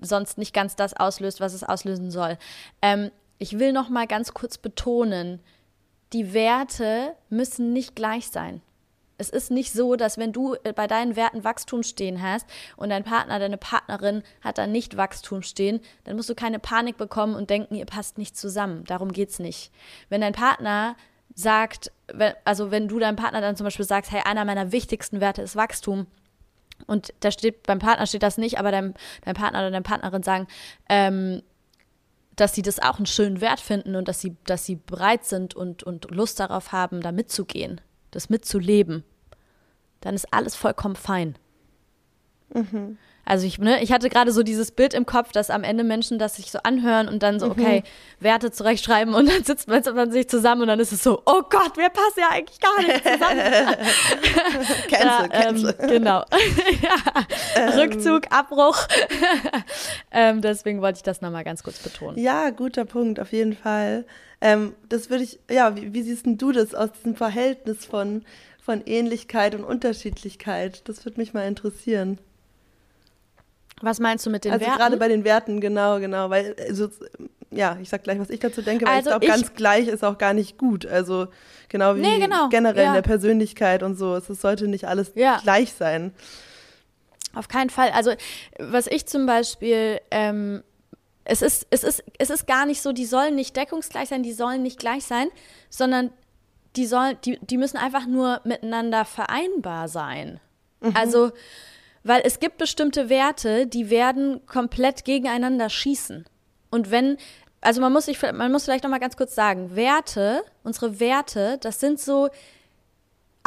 sonst nicht ganz das auslöst, was es auslösen soll. Ähm, ich will noch mal ganz kurz betonen, die Werte müssen nicht gleich sein. Es ist nicht so, dass wenn du äh, bei deinen Werten Wachstum stehen hast und dein Partner, deine Partnerin hat da nicht Wachstum stehen, dann musst du keine Panik bekommen und denken, ihr passt nicht zusammen. Darum geht es nicht. Wenn dein Partner sagt, also wenn du deinem Partner dann zum Beispiel sagst, hey, einer meiner wichtigsten Werte ist Wachstum, und da steht, beim Partner steht das nicht, aber dein, dein Partner oder deine Partnerin sagen, ähm, dass sie das auch einen schönen Wert finden und dass sie, dass sie bereit sind und, und Lust darauf haben, da mitzugehen das mitzuleben, dann ist alles vollkommen fein. Mhm. Also ich, ne, ich hatte gerade so dieses Bild im Kopf, dass am Ende Menschen das sich so anhören und dann so, mhm. okay, Werte zurechtschreiben und dann sitzt man, man sich zusammen und dann ist es so, oh Gott, wir passen ja eigentlich gar nicht zusammen. *laughs* cancel, ähm, cancel. Genau. *laughs* ja. ähm. Rückzug, Abbruch. *laughs* ähm, deswegen wollte ich das nochmal ganz kurz betonen. Ja, guter Punkt, auf jeden Fall. Ähm, das würde ich, ja, wie, wie siehst du das aus diesem Verhältnis von, von Ähnlichkeit und Unterschiedlichkeit? Das würde mich mal interessieren. Was meinst du mit den also Werten? Also gerade bei den Werten, genau, genau, weil also, ja, ich sag gleich, was ich dazu denke, weil also ich glaube, ganz gleich ist auch gar nicht gut. Also genau wie nee, genau. generell ja. in der Persönlichkeit und so. Es sollte nicht alles ja. gleich sein. Auf keinen Fall. Also was ich zum Beispiel ähm, es ist, es, ist, es ist gar nicht so, die sollen nicht deckungsgleich sein, die sollen nicht gleich sein, sondern die, sollen, die, die müssen einfach nur miteinander vereinbar sein. Mhm. Also, weil es gibt bestimmte Werte, die werden komplett gegeneinander schießen. Und wenn, also man muss sich, man muss vielleicht noch mal ganz kurz sagen, Werte, unsere Werte, das sind so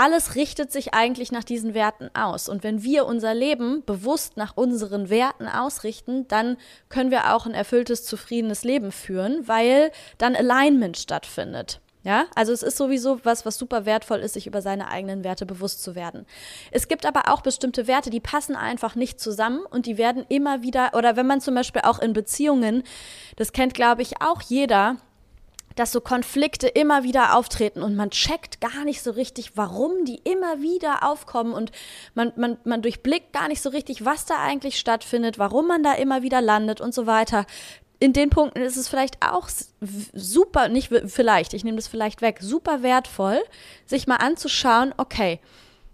alles richtet sich eigentlich nach diesen Werten aus. Und wenn wir unser Leben bewusst nach unseren Werten ausrichten, dann können wir auch ein erfülltes, zufriedenes Leben führen, weil dann Alignment stattfindet. Ja, also es ist sowieso was, was super wertvoll ist, sich über seine eigenen Werte bewusst zu werden. Es gibt aber auch bestimmte Werte, die passen einfach nicht zusammen und die werden immer wieder, oder wenn man zum Beispiel auch in Beziehungen, das kennt glaube ich auch jeder, dass so Konflikte immer wieder auftreten und man checkt gar nicht so richtig, warum die immer wieder aufkommen und man, man, man durchblickt gar nicht so richtig, was da eigentlich stattfindet, warum man da immer wieder landet und so weiter. In den Punkten ist es vielleicht auch super, nicht vielleicht, ich nehme das vielleicht weg, super wertvoll, sich mal anzuschauen, okay,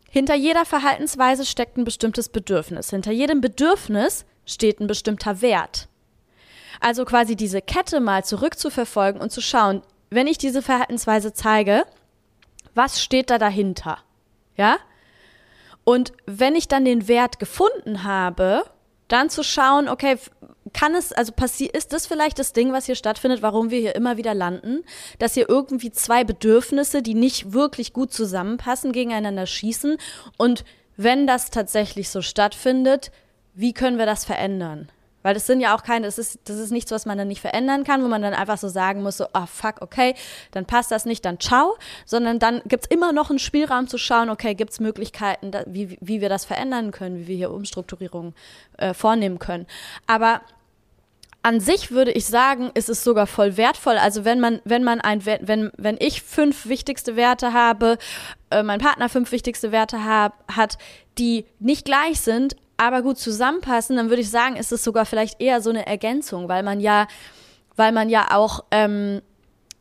hinter jeder Verhaltensweise steckt ein bestimmtes Bedürfnis. Hinter jedem Bedürfnis steht ein bestimmter Wert. Also quasi diese Kette mal zurückzuverfolgen und zu schauen, wenn ich diese Verhaltensweise zeige, was steht da dahinter? Ja? Und wenn ich dann den Wert gefunden habe, dann zu schauen, okay, kann es, also passiert, ist das vielleicht das Ding, was hier stattfindet, warum wir hier immer wieder landen, dass hier irgendwie zwei Bedürfnisse, die nicht wirklich gut zusammenpassen, gegeneinander schießen und wenn das tatsächlich so stattfindet, wie können wir das verändern? Weil das sind ja auch keine, das ist, das ist nichts, was man dann nicht verändern kann, wo man dann einfach so sagen muss, so, ah, oh, fuck, okay, dann passt das nicht, dann ciao, sondern dann gibt es immer noch einen Spielraum zu schauen, okay, gibt es Möglichkeiten, da, wie, wie wir das verändern können, wie wir hier Umstrukturierungen äh, vornehmen können. Aber an sich würde ich sagen, ist es sogar voll wertvoll. Also wenn man, wenn man ein, wenn, wenn ich fünf wichtigste Werte habe, äh, mein Partner fünf wichtigste Werte hab, hat, die nicht gleich sind, aber gut zusammenpassen, dann würde ich sagen, ist es sogar vielleicht eher so eine Ergänzung, weil man ja, weil man ja auch, ähm,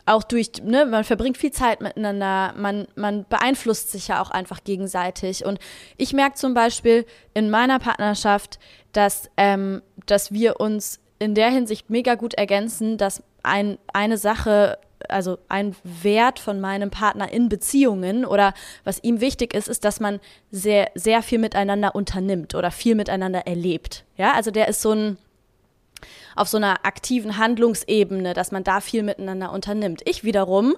auch durch, ne, man verbringt viel Zeit miteinander, man, man beeinflusst sich ja auch einfach gegenseitig. Und ich merke zum Beispiel in meiner Partnerschaft, dass, ähm, dass wir uns in der Hinsicht mega gut ergänzen, dass ein, eine Sache also ein Wert von meinem Partner in Beziehungen oder was ihm wichtig ist, ist, dass man sehr, sehr viel miteinander unternimmt oder viel miteinander erlebt. Ja, also der ist so ein, auf so einer aktiven Handlungsebene, dass man da viel miteinander unternimmt. Ich wiederum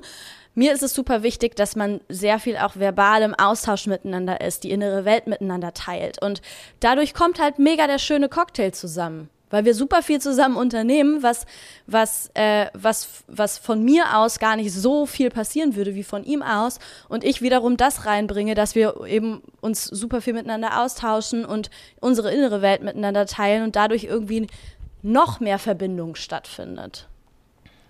mir ist es super wichtig, dass man sehr viel auch verbal im Austausch miteinander ist, die innere Welt miteinander teilt. Und dadurch kommt halt mega der schöne Cocktail zusammen. Weil wir super viel zusammen unternehmen, was, was, äh, was, was von mir aus gar nicht so viel passieren würde wie von ihm aus. Und ich wiederum das reinbringe, dass wir eben uns super viel miteinander austauschen und unsere innere Welt miteinander teilen und dadurch irgendwie noch mehr Verbindung stattfindet.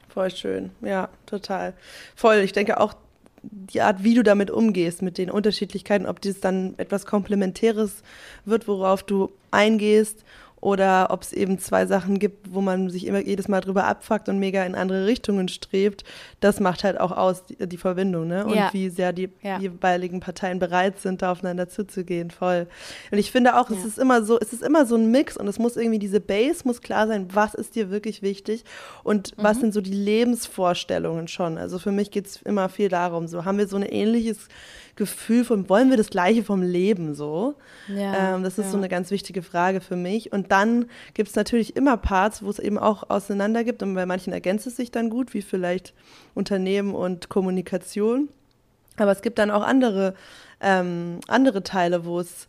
Voll schön, ja, total. Voll. Ich denke auch, die Art, wie du damit umgehst, mit den Unterschiedlichkeiten, ob dies dann etwas Komplementäres wird, worauf du eingehst oder ob es eben zwei Sachen gibt, wo man sich immer jedes Mal drüber abfuckt und mega in andere Richtungen strebt, das macht halt auch aus die, die Verbindung, ne? Und ja. wie sehr die ja. jeweiligen Parteien bereit sind, da aufeinander zuzugehen, voll. Und ich finde auch, ja. es ist immer so, es ist immer so ein Mix und es muss irgendwie diese Base muss klar sein, was ist dir wirklich wichtig und mhm. was sind so die Lebensvorstellungen schon. Also für mich geht es immer viel darum, so haben wir so ein ähnliches Gefühl von, wollen wir das Gleiche vom Leben so? Ja, ähm, das ist ja. so eine ganz wichtige Frage für mich. Und dann gibt es natürlich immer Parts, wo es eben auch auseinander gibt und bei manchen ergänzt es sich dann gut, wie vielleicht Unternehmen und Kommunikation. Aber es gibt dann auch andere, ähm, andere Teile, wo es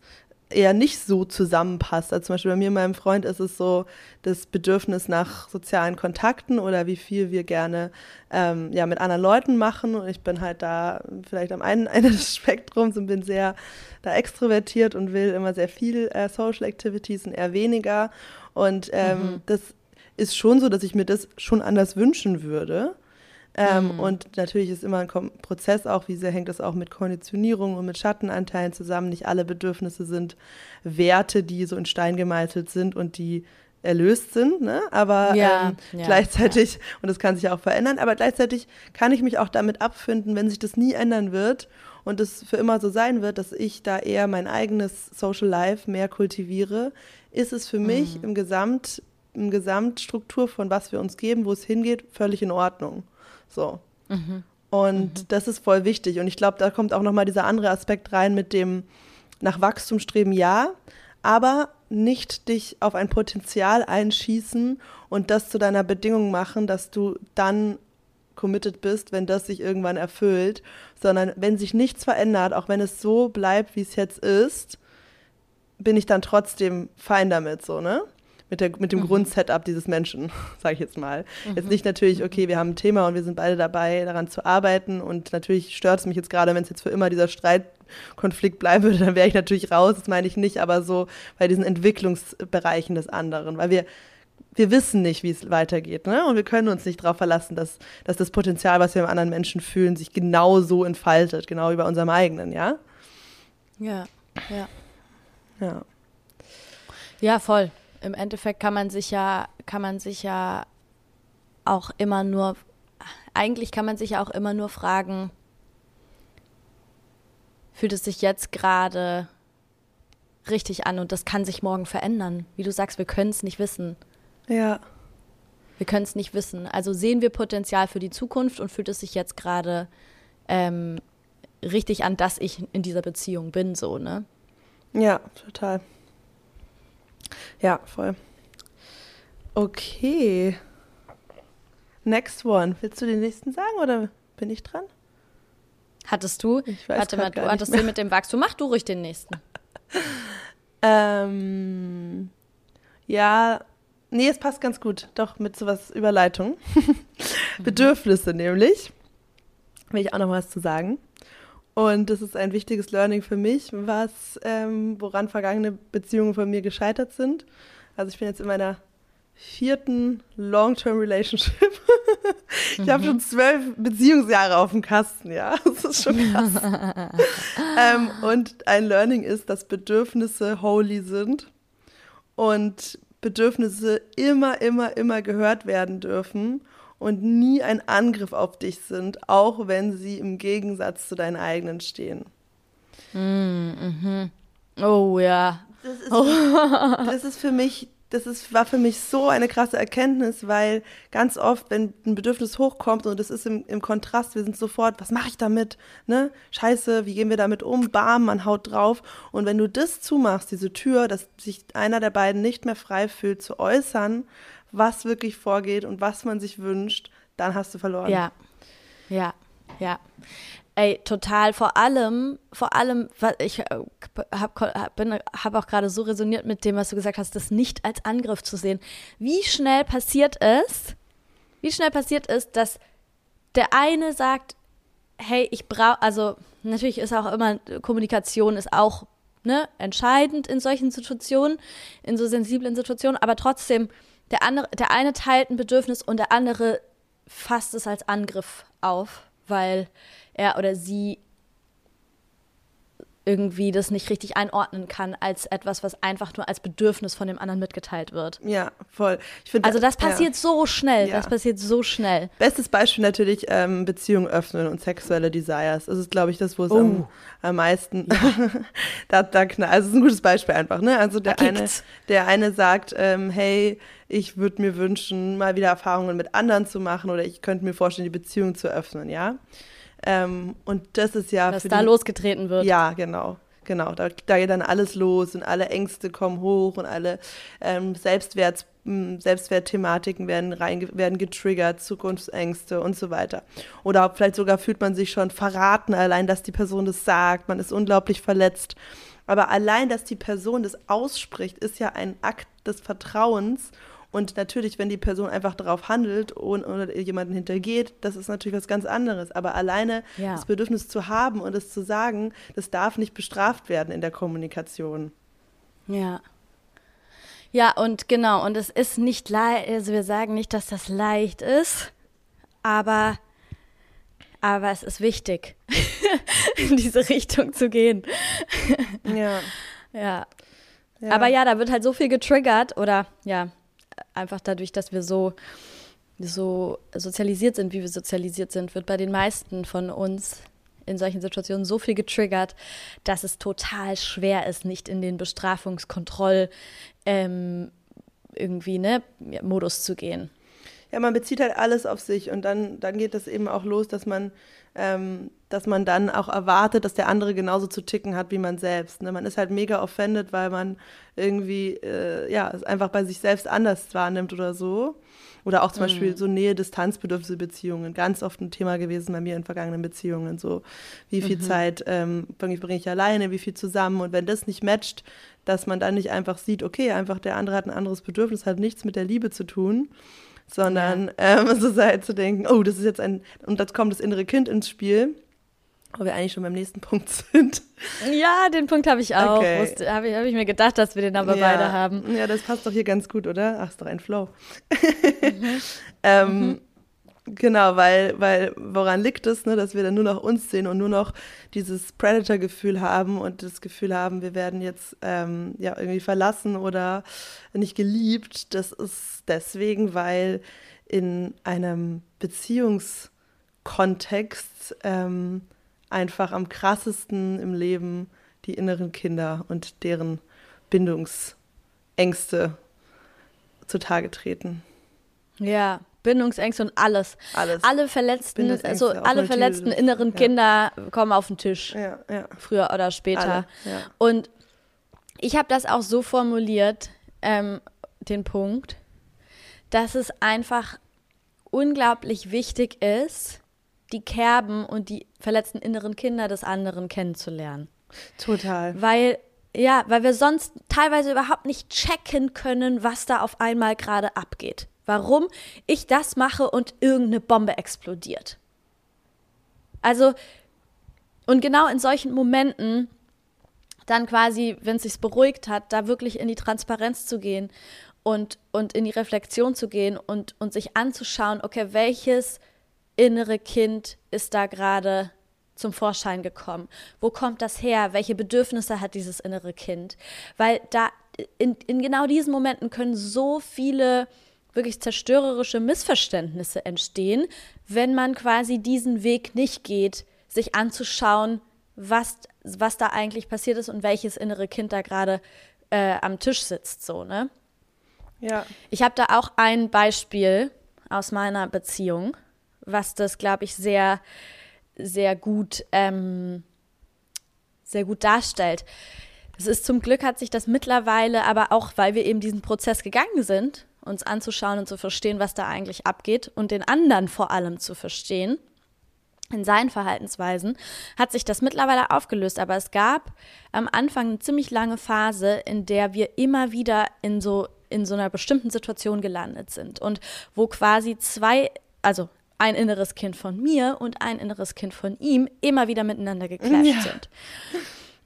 eher nicht so zusammenpasst. Also zum Beispiel bei mir und meinem Freund ist es so das Bedürfnis nach sozialen Kontakten oder wie viel wir gerne ähm, ja, mit anderen Leuten machen. Und ich bin halt da vielleicht am einen *laughs* Ende des Spektrums und bin sehr da extrovertiert und will immer sehr viel äh, Social Activities und eher weniger. Und ähm, mhm. das ist schon so, dass ich mir das schon anders wünschen würde. Ähm, mhm. Und natürlich ist immer ein Kom Prozess auch, wie sehr hängt das auch mit Konditionierung und mit Schattenanteilen zusammen. Nicht alle Bedürfnisse sind Werte, die so in Stein gemeißelt sind und die erlöst sind, ne? aber ja, ähm, ja, gleichzeitig, ja. und das kann sich auch verändern, aber gleichzeitig kann ich mich auch damit abfinden, wenn sich das nie ändern wird und es für immer so sein wird, dass ich da eher mein eigenes Social Life mehr kultiviere, ist es für mhm. mich im Gesamt, im Gesamtstruktur von was wir uns geben, wo es hingeht, völlig in Ordnung. So. Mhm. Und mhm. das ist voll wichtig. Und ich glaube, da kommt auch nochmal dieser andere Aspekt rein mit dem nach Wachstum streben, ja, aber nicht dich auf ein Potenzial einschießen und das zu deiner Bedingung machen, dass du dann committed bist, wenn das sich irgendwann erfüllt, sondern wenn sich nichts verändert, auch wenn es so bleibt, wie es jetzt ist, bin ich dann trotzdem fein damit, so, ne? Mit, der, mit dem mhm. Grundsetup dieses Menschen, *laughs* sage ich jetzt mal. Mhm. Jetzt nicht natürlich, okay, wir haben ein Thema und wir sind beide dabei, daran zu arbeiten und natürlich stört es mich jetzt gerade, wenn es jetzt für immer dieser Streitkonflikt bleiben würde, *laughs* dann wäre ich natürlich raus, das meine ich nicht, aber so bei diesen Entwicklungsbereichen des anderen, weil wir wir wissen nicht, wie es weitergeht, ne? Und wir können uns nicht darauf verlassen, dass, dass das Potenzial, was wir im anderen Menschen fühlen, sich genau so entfaltet, genau wie bei unserem eigenen, ja? Ja, ja. Ja. Ja, voll im Endeffekt kann man sich ja, kann man sich ja auch immer nur, eigentlich kann man sich ja auch immer nur fragen, fühlt es sich jetzt gerade richtig an und das kann sich morgen verändern. Wie du sagst, wir können es nicht wissen. Ja. Wir können es nicht wissen. Also sehen wir Potenzial für die Zukunft und fühlt es sich jetzt gerade ähm, richtig an, dass ich in dieser Beziehung bin, so, ne? Ja, total. Ja, voll. Okay. Next one. Willst du den nächsten sagen oder bin ich dran? Hattest du? Ich weiß Warte mal, du hattest den mit dem Wachstum. Mach du ruhig den nächsten. *laughs* ähm, ja, nee, es passt ganz gut. Doch, mit sowas Überleitung. *laughs* Mhm. Bedürfnisse nämlich. Will ich auch noch was zu sagen. Und das ist ein wichtiges Learning für mich, was, ähm, woran vergangene Beziehungen von mir gescheitert sind. Also ich bin jetzt in meiner vierten Long-Term-Relationship. *laughs* ich mhm. habe schon zwölf Beziehungsjahre auf dem Kasten, ja. *laughs* Das ist schon krass. *laughs* ähm, und ein Learning ist, dass Bedürfnisse holy sind und Bedürfnisse immer, immer, immer gehört werden dürfen und nie ein Angriff auf dich sind, auch wenn sie im Gegensatz zu deinen eigenen stehen. Mm, mhm. Oh ja. Das ist, oh. das ist für mich das ist, war für mich so eine krasse Erkenntnis, weil ganz oft, wenn ein Bedürfnis hochkommt und das ist im, im Kontrast, wir sind sofort, was mache ich damit? Ne? Scheiße, wie gehen wir damit um? Bam, man haut drauf. Und wenn du das zumachst, diese Tür, dass sich einer der beiden nicht mehr frei fühlt, zu äußern, was wirklich vorgeht und was man sich wünscht, dann hast du verloren. Ja, ja, ja. Ey, total. Vor allem, vor allem, ich äh, habe hab auch gerade so resoniert mit dem, was du gesagt hast, das nicht als Angriff zu sehen. Wie schnell passiert es, wie schnell passiert es, dass der eine sagt, hey, ich brauche, also natürlich ist auch immer, Kommunikation ist auch ne, entscheidend in solchen Situationen, in so sensiblen Situationen, aber trotzdem, der andere, der eine teilt ein Bedürfnis und der andere fasst es als Angriff auf, weil er oder sie irgendwie das nicht richtig einordnen kann als etwas, was einfach nur als Bedürfnis von dem anderen mitgeteilt wird. Ja, voll. Find, also das passiert ja. so schnell, ja. das passiert so schnell. Bestes Beispiel natürlich ähm, Beziehungen öffnen und sexuelle Desires. Das ist, glaube ich, das, wo es oh. am, am, meisten *laughs* da, da knallt. Also es ist ein gutes Beispiel einfach. Ne? Also der eine, der eine sagt, ähm, hey, ich würde mir wünschen, mal wieder Erfahrungen mit anderen zu machen oder ich könnte mir vorstellen, die Beziehung zu öffnen, ja. Ähm, und das ist ja. Dass da die, losgetreten wird. Ja, genau. Genau, da, da geht dann alles los und alle Ängste kommen hoch und alle ähm, Selbstwert, Selbstwertthematiken werden, rein, werden getriggert, Zukunftsängste und so weiter. Oder vielleicht sogar fühlt man sich schon verraten, allein, dass die Person das sagt, man ist unglaublich verletzt. Aber allein, dass die Person das ausspricht, ist ja ein Akt des Vertrauens und natürlich, wenn die Person einfach darauf handelt und, oder jemanden hintergeht, das ist natürlich was ganz anderes. Aber alleine ja. das Bedürfnis zu haben und es zu sagen, das darf nicht bestraft werden in der Kommunikation. Ja. Ja, und genau, und es ist nicht leicht, also wir sagen nicht, dass das leicht ist, aber, aber es ist wichtig, *laughs* in diese Richtung zu gehen. ja. *laughs* ja. Ja. Aber ja, da wird halt so viel getriggert oder ja, einfach dadurch, dass wir so, so sozialisiert sind, wie wir sozialisiert sind, wird bei den meisten von uns in solchen Situationen so viel getriggert, dass es total schwer ist, nicht in den Bestrafungskontroll ähm, irgendwie ne, Modus zu gehen. Ja, man bezieht halt alles auf sich und dann, dann geht es eben auch los, dass man ähm, dass man dann auch erwartet, dass der andere genauso zu ticken hat wie man selbst. Ne? Man ist halt mega offended, weil man irgendwie, äh, ja, es einfach bei sich selbst anders wahrnimmt oder so. Oder auch zum mhm. Beispiel so Nähe-Distanzbedürfnisse Beziehungen. Ganz oft ein Thema gewesen bei mir in vergangenen Beziehungen. So, wie viel mhm. Zeit ähm, bringe ich alleine, wie viel zusammen. Und wenn das nicht matcht, dass man dann nicht einfach sieht, okay, einfach der andere hat ein anderes Bedürfnis, hat nichts mit der Liebe zu tun, sondern ja. ähm, *laughs* so halt zu denken, oh, das ist jetzt ein, und jetzt kommt das innere Kind ins Spiel, wo wir eigentlich schon beim nächsten *laughs* Punkt sind. Ja, den Punkt habe ich auch. Okay. Habe ich, hab ich, mir gedacht, dass wir den aber ja. beide haben. Ja, das passt doch hier ganz gut, oder? Ach, ist doch ein Flow. Mhm. *laughs* ähm, mhm. Genau, weil, weil woran liegt es, ne, dass wir dann nur noch uns sehen und nur noch dieses Predator-Gefühl haben und das Gefühl haben, wir werden jetzt ähm, ja irgendwie verlassen oder nicht geliebt. Das ist deswegen, weil in einem Beziehungskontext ähm, einfach am krassesten im Leben die inneren Kinder und deren Bindungsängste zutage treten. Ja, Bindungsängste und alles. Alles. Alle verletzten, also alle verletzten inneren Kinder kommen auf den Tisch. Ja, ja. Früher oder später. Alle, und ich habe das auch so formuliert, ähm, den Punkt, dass es einfach unglaublich wichtig ist, die Kerben und die verletzten inneren Kinder des anderen kennenzulernen. Total. Weil ja, weil wir sonst teilweise überhaupt nicht checken können, was da auf einmal gerade abgeht warum ich das mache und irgendeine Bombe explodiert. Also, und genau in solchen Momenten dann quasi, wenn es sich beruhigt hat, da wirklich in die Transparenz zu gehen und, und in die Reflexion zu gehen und, und sich anzuschauen, okay, welches innere Kind ist da gerade zum Vorschein gekommen? Wo kommt das her? Welche Bedürfnisse hat dieses innere Kind? Weil da in, in genau diesen Momenten können so viele wirklich zerstörerische Missverständnisse entstehen, wenn man quasi diesen Weg nicht geht, sich anzuschauen, was, was da eigentlich passiert ist und welches innere Kind da gerade äh, am Tisch sitzt, so, ne? Ja. Ich habe da auch ein Beispiel aus meiner Beziehung, was das, glaube ich, sehr, sehr gut, ähm, sehr gut darstellt. Es ist zum Glück hat sich das mittlerweile, aber auch, weil wir eben diesen Prozess gegangen sind, uns anzuschauen und zu verstehen, was da eigentlich abgeht und den anderen vor allem zu verstehen, in seinen Verhaltensweisen, hat sich das mittlerweile aufgelöst. Aber es gab am Anfang eine ziemlich lange Phase, in der wir immer wieder in so, in so einer bestimmten Situation gelandet sind und wo quasi zwei, also ein inneres Kind von mir und ein inneres Kind von ihm immer wieder miteinander geclasht ja. sind.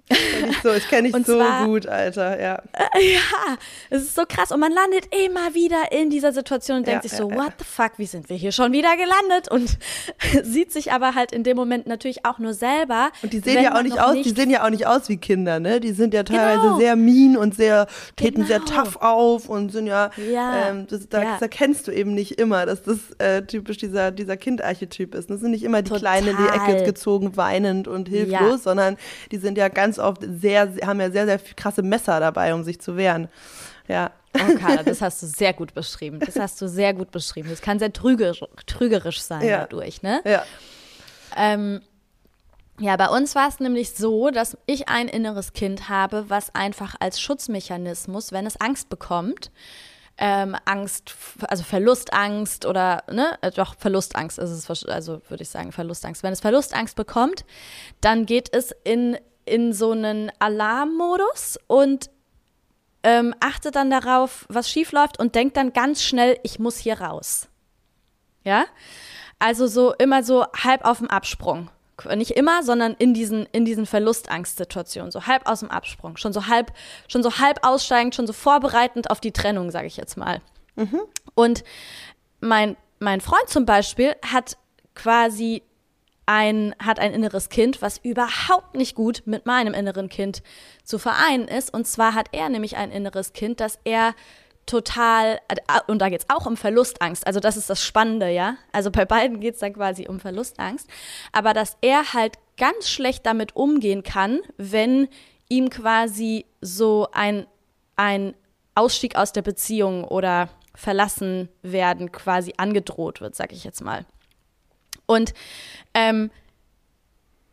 Kenn ich so, ich kenne ich so zwar, gut, Alter, ja. *laughs* Ja, es ist so krass und man landet immer wieder in dieser Situation und denkt ja, sich so, ja, what the fuck, wie sind wir hier schon wieder gelandet? Und *laughs* sieht sich aber halt in dem Moment natürlich auch nur selber. Und die sehen ja auch nicht aus, nicht die sehen ja auch nicht aus wie Kinder, ne? Die sind ja teilweise genau. sehr mean und sehr, treten genau. sehr tough auf und sind ja, ja. Ähm, das, da, das erkennst du eben nicht immer, dass das äh, typisch dieser, dieser Kindarchetyp ist. Das sind nicht immer die Total. Kleinen in die Ecke gezogen, weinend und hilflos, sondern die sind ja ganz ganz oft sehr, haben ja sehr, sehr krasse Messer dabei, um sich zu wehren. Ja. Oh, Carla, das hast du sehr gut beschrieben. Das hast du sehr gut beschrieben. Das kann sehr trügerisch, trügerisch sein ja. dadurch, ne? Ja. Ähm, ja, bei uns war es nämlich so, dass ich ein inneres Kind habe, was einfach als Schutzmechanismus, wenn es Angst bekommt, ähm, Angst, also Verlustangst oder, ne, äh, doch, Verlustangst ist es, also würde ich sagen, Verlustangst. Wenn es Verlustangst bekommt, dann geht es in in so einen Alarmmodus und ähm, achtet dann darauf, was schief läuft und denkt dann ganz schnell, ich muss hier raus. Ja? Also so immer so halb auf dem Absprung. Nicht immer, sondern in diesen, in diesen Verlustangstsituationen, so halb aus dem Absprung, schon so halb, schon so halb aussteigend, schon so vorbereitend auf die Trennung, sage ich jetzt mal. Mhm. Und mein, mein Freund zum Beispiel hat quasi ein, hat ein inneres Kind, was überhaupt nicht gut mit meinem inneren Kind zu vereinen ist. Und zwar hat er nämlich ein inneres Kind, das er total, äh, und da geht es auch um Verlustangst. Also das ist das Spannende, ja. Also bei beiden geht es dann quasi um Verlustangst. Aber dass er halt ganz schlecht damit umgehen kann, wenn ihm quasi so ein, ein Ausstieg aus der Beziehung oder verlassen werden quasi angedroht wird, sag ich jetzt mal. Und ähm,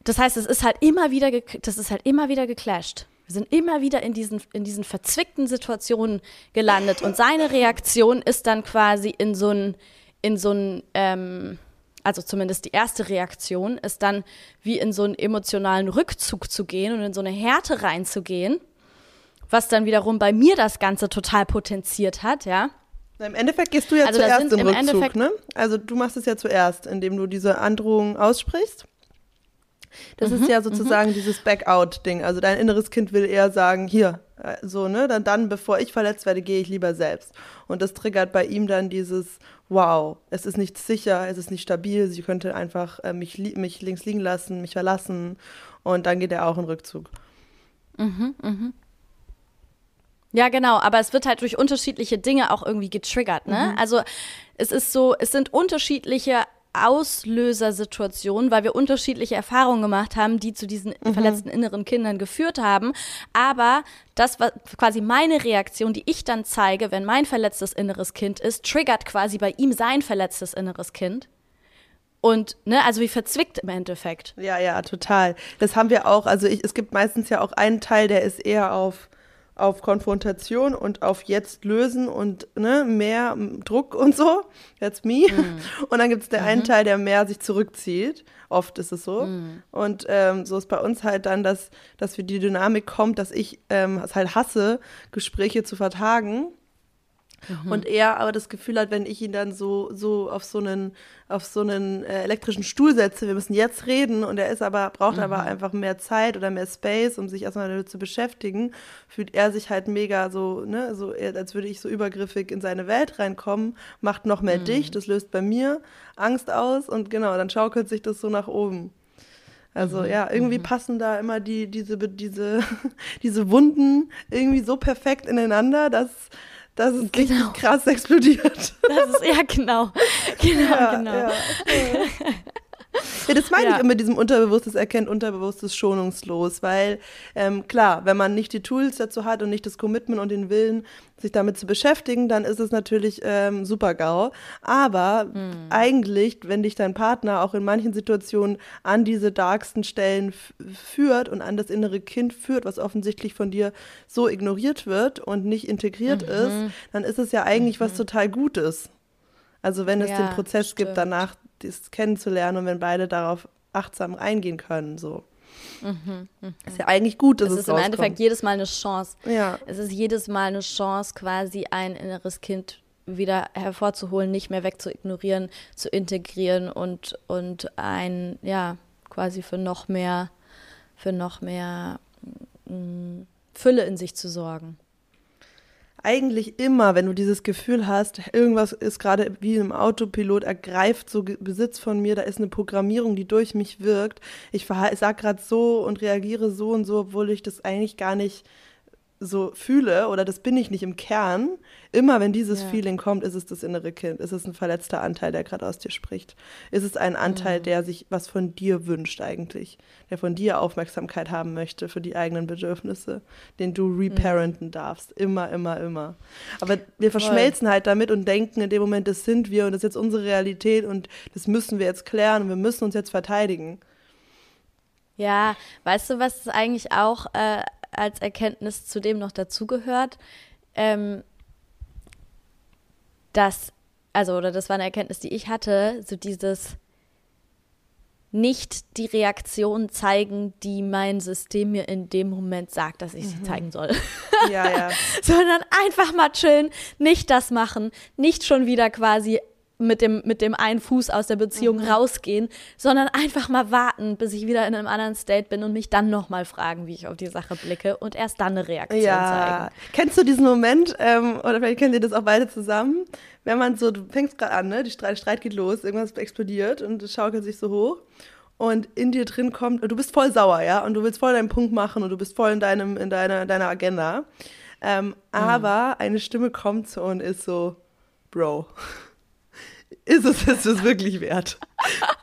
das heißt, es ist halt immer wieder, das ist halt immer wieder geclasht. Wir sind immer wieder in diesen, in diesen verzwickten Situationen gelandet und seine Reaktion ist dann quasi in so ein, in so ein, ähm, also zumindest die erste Reaktion ist dann wie in so einen emotionalen Rückzug zu gehen und in so eine Härte reinzugehen, was dann wiederum bei mir das Ganze total potenziert hat, ja. Im Endeffekt gehst du ja also zuerst im, im Rückzug, Endeffekt ne? Also du machst es ja zuerst, indem du diese Androhung aussprichst. Das mhm, ist ja sozusagen mhm. dieses Back-out-Ding. Also dein inneres Kind will eher sagen, hier, äh, so, ne, dann, dann, bevor ich verletzt werde, gehe ich lieber selbst. Und das triggert bei ihm dann dieses, wow, es ist nicht sicher, es ist nicht stabil, sie könnte einfach äh, mich, mich links liegen lassen, mich verlassen. Und dann geht er auch in Rückzug. Mhm, mhm. Ja, genau, aber es wird halt durch unterschiedliche Dinge auch irgendwie getriggert, ne? Mhm. Also es ist so, es sind unterschiedliche Auslösersituationen, weil wir unterschiedliche Erfahrungen gemacht haben, die zu diesen mhm. verletzten inneren Kindern geführt haben. Aber das war quasi meine Reaktion, die ich dann zeige, wenn mein verletztes inneres Kind ist, triggert quasi bei ihm sein verletztes inneres Kind. Und, ne, also wie verzwickt im Endeffekt. Ja, ja, total. Das haben wir auch. Also ich, es gibt meistens ja auch einen Teil, der ist eher auf auf Konfrontation und auf jetzt lösen und ne, mehr Druck und so. That's me. Mm. Und dann gibt es den mhm. einen Teil, der mehr sich zurückzieht. Oft ist es so. Mm. Und ähm, so ist bei uns halt dann, dass, dass für die Dynamik kommt, dass ich ähm, es halt hasse, Gespräche zu vertagen Mhm. Und er aber das Gefühl hat, wenn ich ihn dann so, so auf so einen, auf so einen äh, elektrischen Stuhl setze, wir müssen jetzt reden und er ist aber, braucht mhm. aber einfach mehr Zeit oder mehr Space, um sich erstmal damit zu beschäftigen, fühlt er sich halt mega so, ne, so, als würde ich so übergriffig in seine Welt reinkommen, macht noch mehr mhm. dicht, das löst bei mir Angst aus und genau, dann schaukelt sich das so nach oben. Also mhm. ja, irgendwie mhm. passen da immer die, diese, diese, *laughs* diese Wunden irgendwie so perfekt ineinander, dass, dass es genau. richtig krass *laughs* explodiert. Das ist, ja, genau. Genau, ja, genau. Ja. *laughs* *laughs* Ja, das meine ja. ich immer, diesem Unterbewusstes erkennt Unterbewusstes schonungslos, weil ähm, klar, wenn man nicht die Tools dazu hat und nicht das Commitment und den Willen, sich damit zu beschäftigen, dann ist es natürlich ähm, super GAU. Aber mhm. eigentlich, wenn dich dein Partner auch in manchen Situationen an diese darksten Stellen führt und an das innere Kind führt, was offensichtlich von dir so ignoriert wird und nicht integriert mhm. ist, dann ist es ja eigentlich mhm. was total Gutes. Also wenn es ja, den Prozess stimmt. gibt, danach das kennenzulernen und wenn beide darauf achtsam eingehen können, so. Mhm, mh. Ist ja eigentlich gut, dass es, es ist im Endeffekt jedes Mal eine Chance. Ja. Es ist jedes Mal eine Chance, quasi ein inneres Kind wieder hervorzuholen, nicht mehr wegzuignorieren, zu integrieren und, und ein, ja, quasi für noch mehr, für noch mehr mh, mm, Fülle in sich zu sorgen eigentlich immer, wenn du dieses Gefühl hast, irgendwas ist gerade wie im Autopilot, ergreift so Besitz von mir, da ist eine Programmierung, die durch mich wirkt. Ich, sage gerade so und reagiere so und so, obwohl ich das eigentlich gar nicht so fühle oder das bin ich nicht im Kern, immer wenn dieses ja. Feeling kommt, ist es das innere Kind, ist es ein verletzter Anteil, der gerade aus dir spricht. Ist es ein Anteil, mhm. der sich was von dir wünscht eigentlich, der von dir Aufmerksamkeit haben möchte für die eigenen Bedürfnisse, den du reparenten mhm. darfst, immer, immer, immer. Aber wir verschmelzen Voll. halt damit und denken in dem Moment, das sind wir und das ist jetzt unsere Realität und das müssen wir jetzt klären und wir müssen uns jetzt verteidigen. Ja, weißt du, was eigentlich auch äh, als Erkenntnis zudem noch dazugehört, ähm, dass, also, oder das war eine Erkenntnis, die ich hatte, so dieses nicht die Reaktion zeigen, die mein System mir in dem Moment sagt, dass ich sie mhm. zeigen soll. Ja, ja. *laughs* Sondern einfach mal chillen, nicht das machen, nicht schon wieder quasi mit dem, mit dem einen Fuß aus der Beziehung mhm. rausgehen, sondern einfach mal warten, bis ich wieder in einem anderen State bin und mich dann nochmal fragen, wie ich auf die Sache blicke und erst dann eine Reaktion ja. zeigen. Kennst du diesen Moment, ähm, oder vielleicht kennt ihr das auch beide zusammen, wenn man so, du fängst gerade an, ne? die Streit, Streit geht los, irgendwas explodiert und es schaukelt sich so hoch und in dir drin kommt, du bist voll sauer, ja, und du willst voll deinen Punkt machen und du bist voll in deinem, in deiner, deiner Agenda. Ähm, mhm. Aber eine Stimme kommt so und ist so, Bro, ist es, ist es wirklich wert.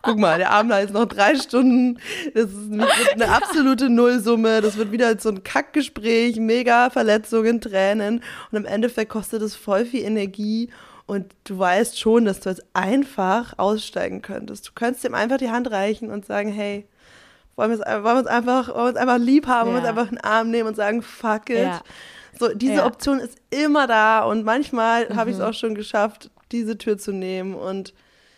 Guck mal, der Abend ist noch drei Stunden. Das ist eine absolute Nullsumme. Das wird wieder so ein Kackgespräch, mega Verletzungen, Tränen. Und im Endeffekt kostet es voll viel Energie. Und du weißt schon, dass du jetzt einfach aussteigen könntest. Du könntest ihm einfach die Hand reichen und sagen, hey, wollen wir, wollen wir uns einfach, wollen wir uns einfach lieb haben, ja. wollen wir uns einfach einen Arm nehmen und sagen, fuck it. Ja. So, diese ja. Option ist immer da und manchmal mhm. habe ich es auch schon geschafft, diese Tür zu nehmen. Und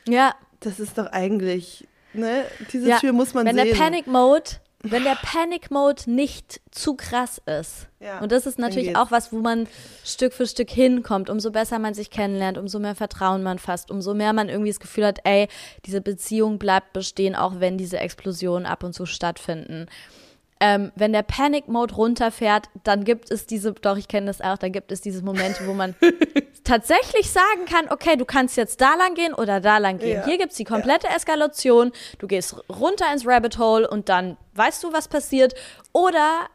ja. das ist doch eigentlich, ne? Diese ja. Tür muss man wenn sehen. Der Panic Mode, wenn der Panic Mode nicht zu krass ist. Ja, und das ist natürlich auch was, wo man Stück für Stück hinkommt. Umso besser man sich kennenlernt, umso mehr Vertrauen man fasst, umso mehr man irgendwie das Gefühl hat, ey, diese Beziehung bleibt bestehen, auch wenn diese Explosionen ab und zu stattfinden ähm, wenn der Panic Mode runterfährt, dann gibt es diese, doch ich kenne das auch, dann gibt es diese Momente, wo man *laughs* tatsächlich sagen kann, okay, du kannst jetzt da lang gehen oder da lang gehen. Ja. Hier gibt es die komplette ja. Eskalation, du gehst runter ins Rabbit Hole und dann weißt du, was passiert. Oder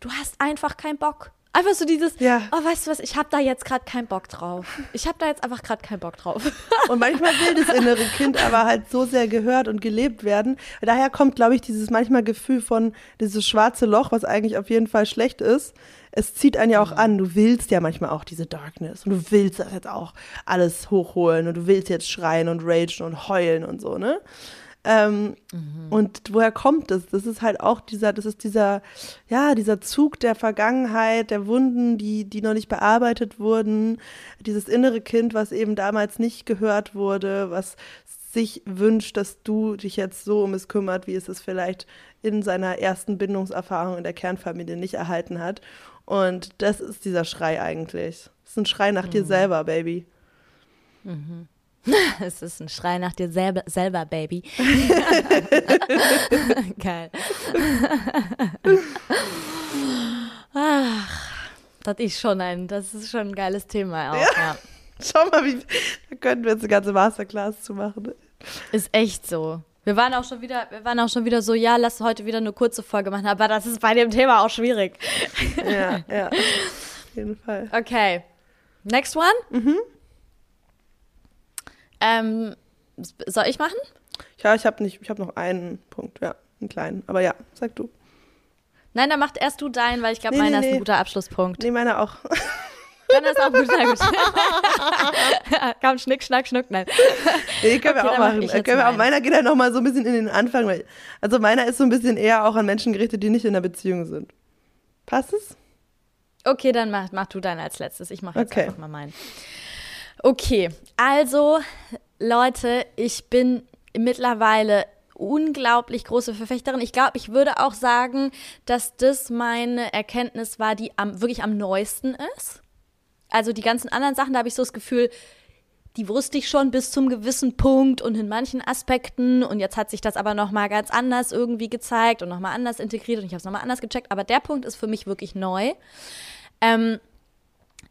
du hast einfach keinen Bock. Einfach so dieses, ja. oh, weißt du was, ich habe da jetzt gerade keinen Bock drauf. Ich habe da jetzt einfach gerade keinen Bock drauf. *laughs* Und manchmal will das innere Kind aber halt so sehr gehört und gelebt werden. Daher kommt, glaube ich, dieses manchmal Gefühl von dieses schwarze Loch, was eigentlich auf jeden Fall schlecht ist. Es zieht einen ja auch an. Du willst ja manchmal auch diese Darkness und du willst das jetzt auch alles hochholen und du willst jetzt schreien und ragen und heulen und so, ne? Ähm, mhm. Und woher kommt es? Das ist halt auch dieser, das ist dieser, ja, dieser Zug der Vergangenheit, der Wunden, die, die noch nicht bearbeitet wurden, dieses innere Kind, was eben damals nicht gehört wurde, was sich wünscht, dass du dich jetzt so um es kümmert, wie es es vielleicht in seiner ersten Bindungserfahrung in der Kernfamilie nicht erhalten hat. Und das ist dieser Schrei eigentlich. Das ist ein Schrei nach mhm. dir selber, Baby. Mhm. *laughs* Es ist ein Schrei nach dir selber, selber Baby. *laughs* Geil. Ach, das ist schon ein, das ist schon ein geiles Thema auch, ja. ja. Schau mal, wie, da könnten wir jetzt eine ganze Masterclass zu machen. Ist echt so. Wir waren auch schon wieder, wir waren auch schon wieder so, ja, lass heute wieder eine kurze Folge machen, aber das ist bei dem Thema auch schwierig. Ja, ja. *laughs* Auf jeden Fall. Okay. Next one? Mhm. Ähm, soll ich machen? Ja, ich habe nicht, ich habe noch einen Punkt, ja, einen kleinen. Aber ja, sag du. Nein, dann macht erst du deinen, weil ich glaube, nee, meiner nee, ist ein guter Abschlusspunkt. Nee, meiner auch. Dann ist auch gut, na *laughs* gut. Komm, schnick, schnack, schnuck, nein. Nee, können okay, wir auch machen. Können wir auch, meiner geht halt nochmal so ein bisschen in den Anfang. Weil, also meiner ist so ein bisschen eher auch an Menschen gerichtet, die nicht in einer Beziehung sind. Passt es? Okay, dann mach, mach du deinen als letztes. Ich mache jetzt okay. einfach mal meinen. Okay, also Leute, ich bin mittlerweile unglaublich große Verfechterin. Ich glaube, ich würde auch sagen, dass das meine Erkenntnis war, die am, wirklich am neuesten ist. Also die ganzen anderen Sachen, da habe ich so das Gefühl, die wusste ich schon bis zum gewissen Punkt und in manchen Aspekten und jetzt hat sich das aber noch mal ganz anders irgendwie gezeigt und noch mal anders integriert und ich habe es noch mal anders gecheckt. Aber der Punkt ist für mich wirklich neu. Ähm,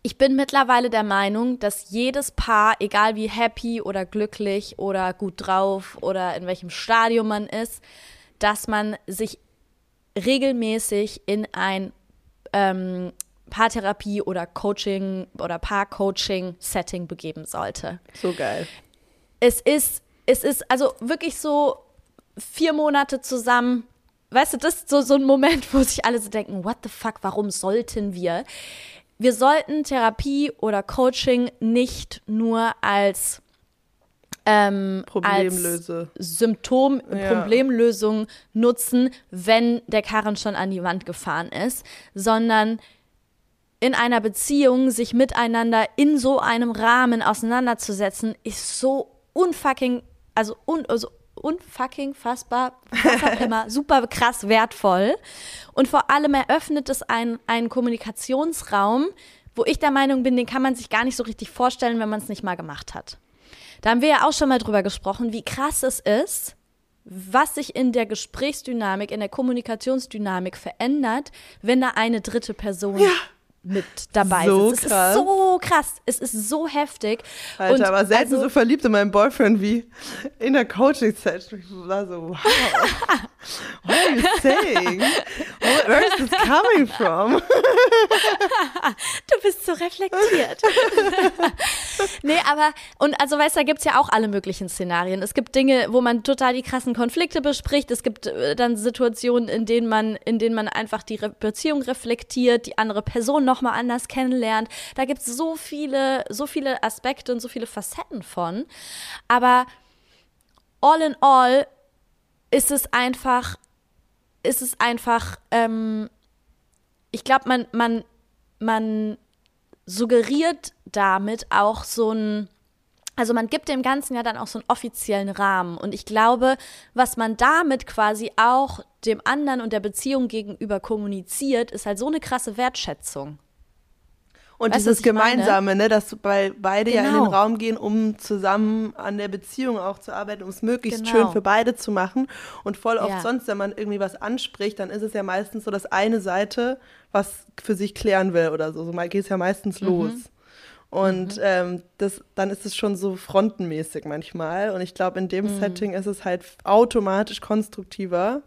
ich bin mittlerweile der Meinung, dass jedes Paar, egal wie happy oder glücklich oder gut drauf oder in welchem Stadium man ist, dass man sich regelmäßig in ein ähm, Paartherapie oder Coaching oder Paar-Coaching-Setting begeben sollte. So geil. Es ist, es ist also wirklich so vier Monate zusammen. Weißt du, das ist so, so ein Moment, *laughs* wo sich alle so denken, what the fuck, warum sollten wir? Wir sollten Therapie oder Coaching nicht nur als ähm, Problemlöse. als Symptom, ja. Problemlösung nutzen, wenn der Karren schon an die Wand gefahren ist, sondern in einer Beziehung sich miteinander in so einem Rahmen auseinanderzusetzen, ist so unfucking, also, un, also unfucking fassbar, immer, super krass wertvoll. Und vor allem eröffnet es einen, einen Kommunikationsraum, wo ich der Meinung bin, den kann man sich gar nicht so richtig vorstellen, wenn man es nicht mal gemacht hat. Da haben wir ja auch schon mal drüber gesprochen, wie krass es ist, was sich in der Gesprächsdynamik, in der Kommunikationsdynamik verändert, wenn da eine dritte Person ja mit dabei so sind. Es krass. ist so krass. Es ist so heftig. Alter, und aber selten also, so verliebt in meinen Boyfriend wie in der Coaching-Session. Ich war so, wow. *laughs* What are you saying? Where is this coming from? *laughs* du bist so reflektiert. *laughs* nee, aber, und also weißt du, da gibt es ja auch alle möglichen Szenarien. Es gibt Dinge, wo man total die krassen Konflikte bespricht. Es gibt äh, dann Situationen, in denen man, in denen man einfach die Re Beziehung reflektiert, die andere Person nochmal anders kennenlernt. Da gibt es so viele, so viele Aspekte und so viele Facetten von. Aber all in all ist es einfach, ist es einfach, ähm, ich glaube, man, man, man suggeriert damit auch so ein, also man gibt dem Ganzen ja dann auch so einen offiziellen Rahmen. Und ich glaube, was man damit quasi auch dem anderen und der Beziehung gegenüber kommuniziert, ist halt so eine krasse Wertschätzung. Und weißt, dieses Gemeinsame, ne, dass bei beide genau. ja in den genau. Raum gehen, um zusammen an der Beziehung auch zu arbeiten, um es möglichst genau. schön für beide zu machen. Und voll oft ja. sonst, wenn man irgendwie was anspricht, dann ist es ja meistens so, dass eine Seite was für sich klären will oder so. So geht es ja meistens mhm. los. Und mhm. ähm, das, dann ist es schon so frontenmäßig manchmal. Und ich glaube, in dem mhm. Setting ist es halt automatisch konstruktiver,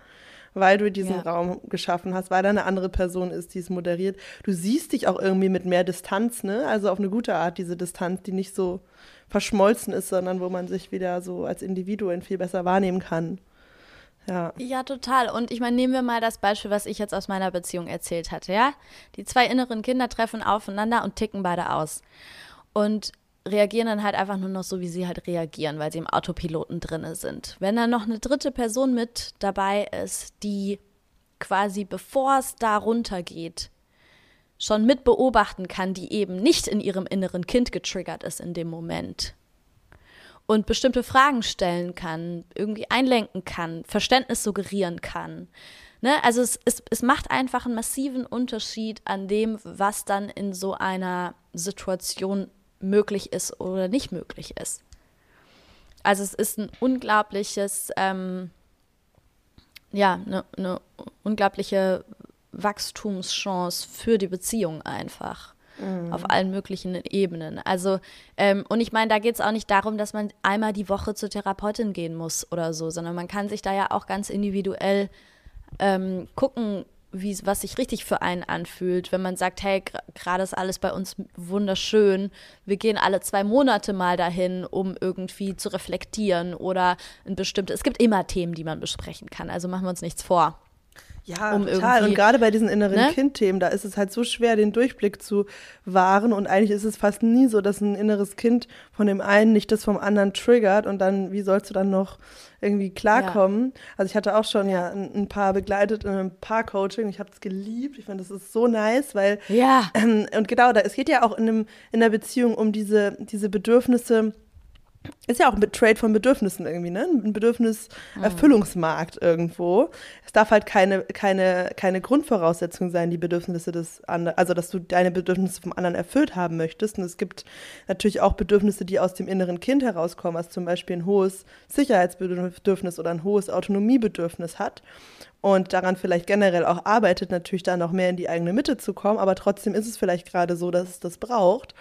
weil du diesen ja. Raum geschaffen hast, weil da eine andere Person ist, die es moderiert. Du siehst dich auch irgendwie mit mehr Distanz, ne? Also auf eine gute Art, diese Distanz, die nicht so verschmolzen ist, sondern wo man sich wieder so als Individuen viel besser wahrnehmen kann. Ja. ja, total. Und ich meine, nehmen wir mal das Beispiel, was ich jetzt aus meiner Beziehung erzählt hatte, ja? Die zwei inneren Kinder treffen aufeinander und ticken beide aus. Und reagieren dann halt einfach nur noch so, wie sie halt reagieren, weil sie im Autopiloten drinne sind. Wenn dann noch eine dritte Person mit dabei ist, die quasi bevor es da runtergeht, schon mit beobachten kann, die eben nicht in ihrem inneren Kind getriggert ist in dem Moment und bestimmte Fragen stellen kann, irgendwie einlenken kann, Verständnis suggerieren kann. Ne? Also es, es, es macht einfach einen massiven Unterschied an dem, was dann in so einer Situation möglich ist oder nicht möglich ist. Also es ist ein unglaubliches, ähm, ja, eine ne unglaubliche Wachstumschance für die Beziehung einfach. Mhm. Auf allen möglichen Ebenen. Also, ähm, und ich meine, da geht es auch nicht darum, dass man einmal die Woche zur Therapeutin gehen muss oder so, sondern man kann sich da ja auch ganz individuell ähm, gucken, wie, was sich richtig für einen anfühlt. Wenn man sagt, hey, gerade ist alles bei uns wunderschön, wir gehen alle zwei Monate mal dahin, um irgendwie zu reflektieren oder ein bestimmtes, es gibt immer Themen, die man besprechen kann, also machen wir uns nichts vor. Ja, um total. Und gerade bei diesen inneren ne? Kindthemen, da ist es halt so schwer, den Durchblick zu wahren. Und eigentlich ist es fast nie so, dass ein inneres Kind von dem einen nicht das vom anderen triggert. Und dann, wie sollst du dann noch irgendwie klarkommen? Ja. Also ich hatte auch schon ja ein, ein paar begleitet in einem Paar-Coaching. Ich habe es geliebt. Ich finde, das ist so nice, weil ja. Ähm, und genau, da es geht ja auch in, einem, in der Beziehung um diese, diese Bedürfnisse ist ja auch ein Trade von Bedürfnissen irgendwie, ne? Ein Bedürfniserfüllungsmarkt irgendwo. Es darf halt keine, keine, keine Grundvoraussetzung sein, die Bedürfnisse des anderen, also dass du deine Bedürfnisse vom anderen erfüllt haben möchtest. Und es gibt natürlich auch Bedürfnisse, die aus dem inneren Kind herauskommen, was zum Beispiel ein hohes Sicherheitsbedürfnis oder ein hohes Autonomiebedürfnis hat und daran vielleicht generell auch arbeitet, natürlich da noch mehr in die eigene Mitte zu kommen, aber trotzdem ist es vielleicht gerade so, dass es das braucht.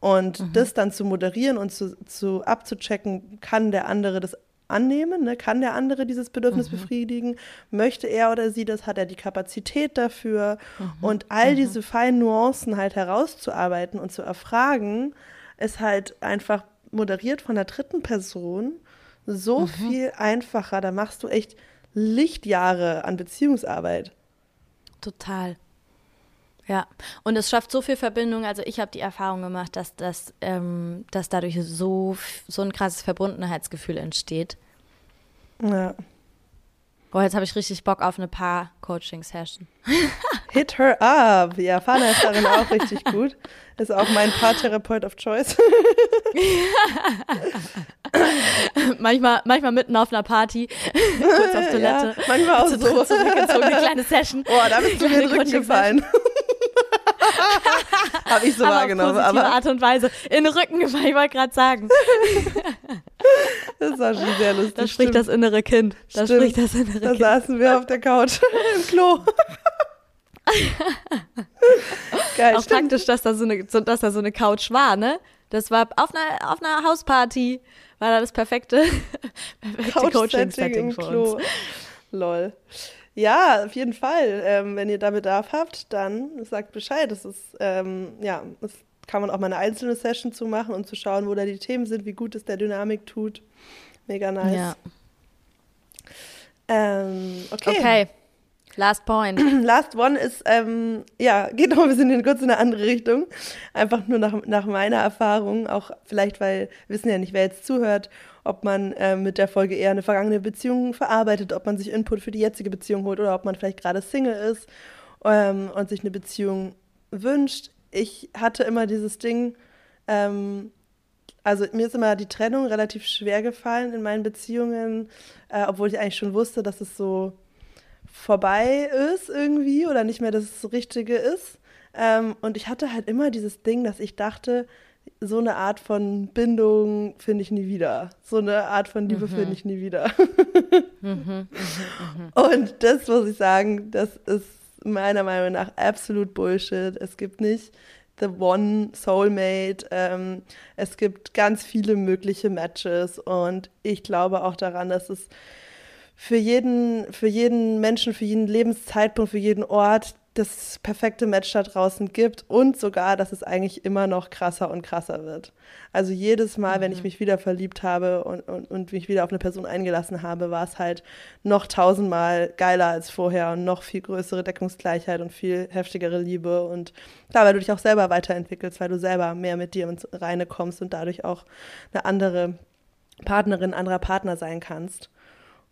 Und mhm. das dann zu moderieren und zu, zu abzuchecken, kann der andere das annehmen? Ne? Kann der andere dieses Bedürfnis mhm. befriedigen? Möchte er oder sie das? Hat er die Kapazität dafür? Mhm. Und all mhm. diese feinen Nuancen halt herauszuarbeiten und zu erfragen, ist halt einfach moderiert von der dritten Person so mhm. viel einfacher. Da machst du echt Lichtjahre an Beziehungsarbeit. Total. Ja, und es schafft so viel Verbindung. Also ich habe die Erfahrung gemacht, dass, das, ähm, dass dadurch so, so ein krasses Verbundenheitsgefühl entsteht. Ja. Oh, jetzt habe ich richtig Bock auf eine Paar-Coaching-Session. *laughs* Hit her up. Ja, Fana ist darin auch richtig gut. Ist auch mein Paartherapeut of Choice. *laughs* manchmal, manchmal mitten auf einer Party, *laughs* kurz auf Toilette. Ja, manchmal auch so. Zurückgezogen, eine kleine Session. Boah, da bist du mir den Rücken gefallen. Habe ich so aber wahrgenommen. Auf aber Art und Weise. In den Rücken *laughs* gefallen, ich wollte gerade sagen. das war schon sehr lustig. Da spricht das innere Kind. Da stimmt. spricht das innere da Kind. Da saßen wir auf der Couch *laughs* im Klo. Geil, Auch stimmt. praktisch, dass da, so eine, dass da so eine Couch war, ne? Das war auf einer, auf einer Hausparty, war da das perfekte, *laughs* perfekte Coaching-Setting für Klo. uns. Lol. Ja, auf jeden Fall. Ähm, wenn ihr da Bedarf habt, dann sagt Bescheid. Das ist, ähm, ja, das kann man auch mal eine einzelne Session zu machen und zu schauen, wo da die Themen sind, wie gut es der Dynamik tut. Mega nice. Ja. Ähm, okay. Okay. Last point. *clears throat* Last one ist, ähm, ja, geht noch ein bisschen kurz in eine andere Richtung. Einfach nur nach, nach meiner Erfahrung, auch vielleicht, weil wir wissen ja nicht, wer jetzt zuhört, ob man äh, mit der Folge eher eine vergangene Beziehung verarbeitet, ob man sich Input für die jetzige Beziehung holt oder ob man vielleicht gerade Single ist ähm, und sich eine Beziehung wünscht. Ich hatte immer dieses Ding, ähm, also mir ist immer die Trennung relativ schwer gefallen in meinen Beziehungen, äh, obwohl ich eigentlich schon wusste, dass es so vorbei ist irgendwie oder nicht mehr das Richtige ist. Ähm, und ich hatte halt immer dieses Ding, dass ich dachte, so eine Art von Bindung finde ich nie wieder. So eine Art von Liebe mhm. finde ich nie wieder. *laughs* mhm, mh, mh. Und das muss ich sagen, das ist meiner Meinung nach absolut Bullshit. Es gibt nicht The One Soulmate. Ähm, es gibt ganz viele mögliche Matches und ich glaube auch daran, dass es für jeden, für jeden Menschen, für jeden Lebenszeitpunkt, für jeden Ort das perfekte Match da draußen gibt und sogar, dass es eigentlich immer noch krasser und krasser wird. Also jedes Mal, mhm. wenn ich mhm. mich wieder verliebt habe und, und, und mich wieder auf eine Person eingelassen habe, war es halt noch tausendmal geiler als vorher und noch viel größere Deckungsgleichheit und viel heftigere Liebe. Und klar, weil du dich auch selber weiterentwickelst, weil du selber mehr mit dir ins Reine kommst und dadurch auch eine andere Partnerin, anderer Partner sein kannst.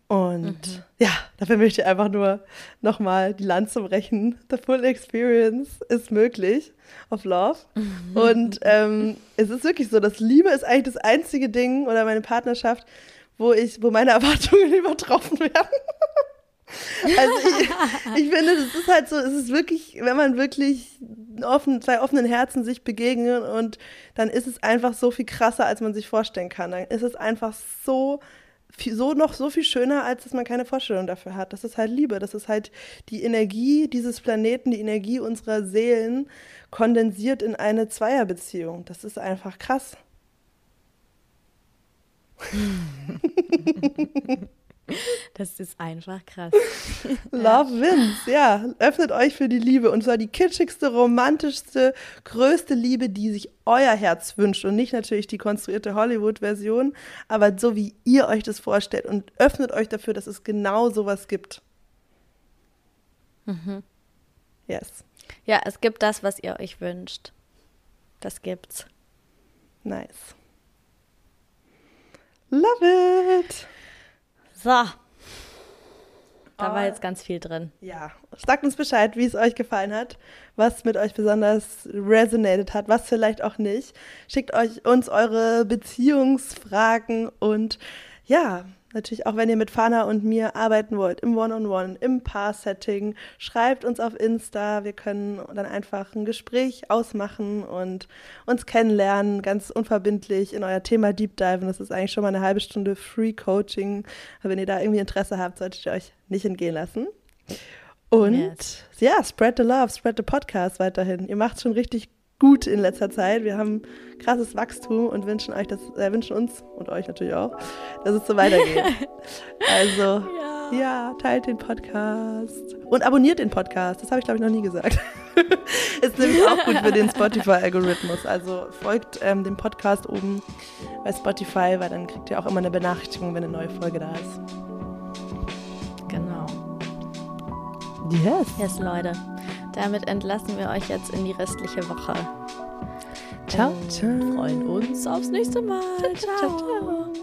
Und mhm. ja, dafür möchte ich einfach nur nochmal die Lanze brechen. The full experience ist möglich of Love. Mhm. Und ähm, es ist wirklich so, dass Liebe ist eigentlich das einzige Ding oder meine Partnerschaft, wo ich, wo meine *laughs* Erwartungen übertroffen werden. also ich, ich *laughs* finde, es ist halt so, es ist wirklich, wenn man wirklich offen, zwei offenen Herzen sich begegnen und dann ist es einfach so viel krasser, als man sich vorstellen kann. Dann ist es einfach so so noch so viel schöner, als dass man keine Vorstellung dafür hat. Das ist halt Liebe. Das ist halt die Energie dieses Planeten, die Energie unserer Seelen kondensiert in eine Zweierbeziehung. Das ist einfach krass. *laughs* *laughs* *laughs* Das ist einfach krass. *laughs* Love wins, ja. Öffnet euch für die Liebe. Und zwar die kitschigste, romantischste, größte Liebe, die sich euer Herz wünscht. Und nicht natürlich die konstruierte Hollywood-Version, aber so wie ihr euch das vorstellt. Und öffnet euch dafür, dass es genau sowas gibt. Mhm. Yes. Ja, es gibt das, was ihr euch wünscht. Das gibt's. Nice. Love it. So. Da war jetzt ganz viel drin. Ja, sagt uns Bescheid, wie es euch gefallen hat, was mit euch besonders resonated hat, was vielleicht auch nicht. Schickt euch uns eure Beziehungsfragen und ja, natürlich auch wenn ihr mit Fana und mir arbeiten wollt, im One-on-One, im Paar-Setting, schreibt uns auf Insta. Wir können dann einfach ein Gespräch ausmachen und uns kennenlernen, ganz unverbindlich in euer Thema Deep Dive. Und das ist eigentlich schon mal eine halbe Stunde Free Coaching. Aber wenn ihr da irgendwie Interesse habt, solltet ihr euch nicht entgehen lassen. Und Yes. ja, spread the love, spread the podcast weiterhin. Ihr macht schon richtig gut in letzter Zeit. Wir haben krasses Wachstum und wünschen euch das, äh, wünschen uns und euch natürlich auch, dass es so weitergeht. *laughs* also Ja. ja, teilt den Podcast und abonniert den Podcast. Das habe ich glaube ich noch nie gesagt. *laughs* Ist nämlich auch gut für den Spotify-Algorithmus. Also folgt ähm, dem Podcast oben bei Spotify, weil dann kriegt ihr auch immer eine Benachrichtigung, wenn eine neue Folge da ist. Genau. Yes. Yes, Leute. Damit entlassen wir euch jetzt in die restliche Woche. Ciao, Ähm, ciao. Freuen uns aufs nächste Mal. ciao, ciao.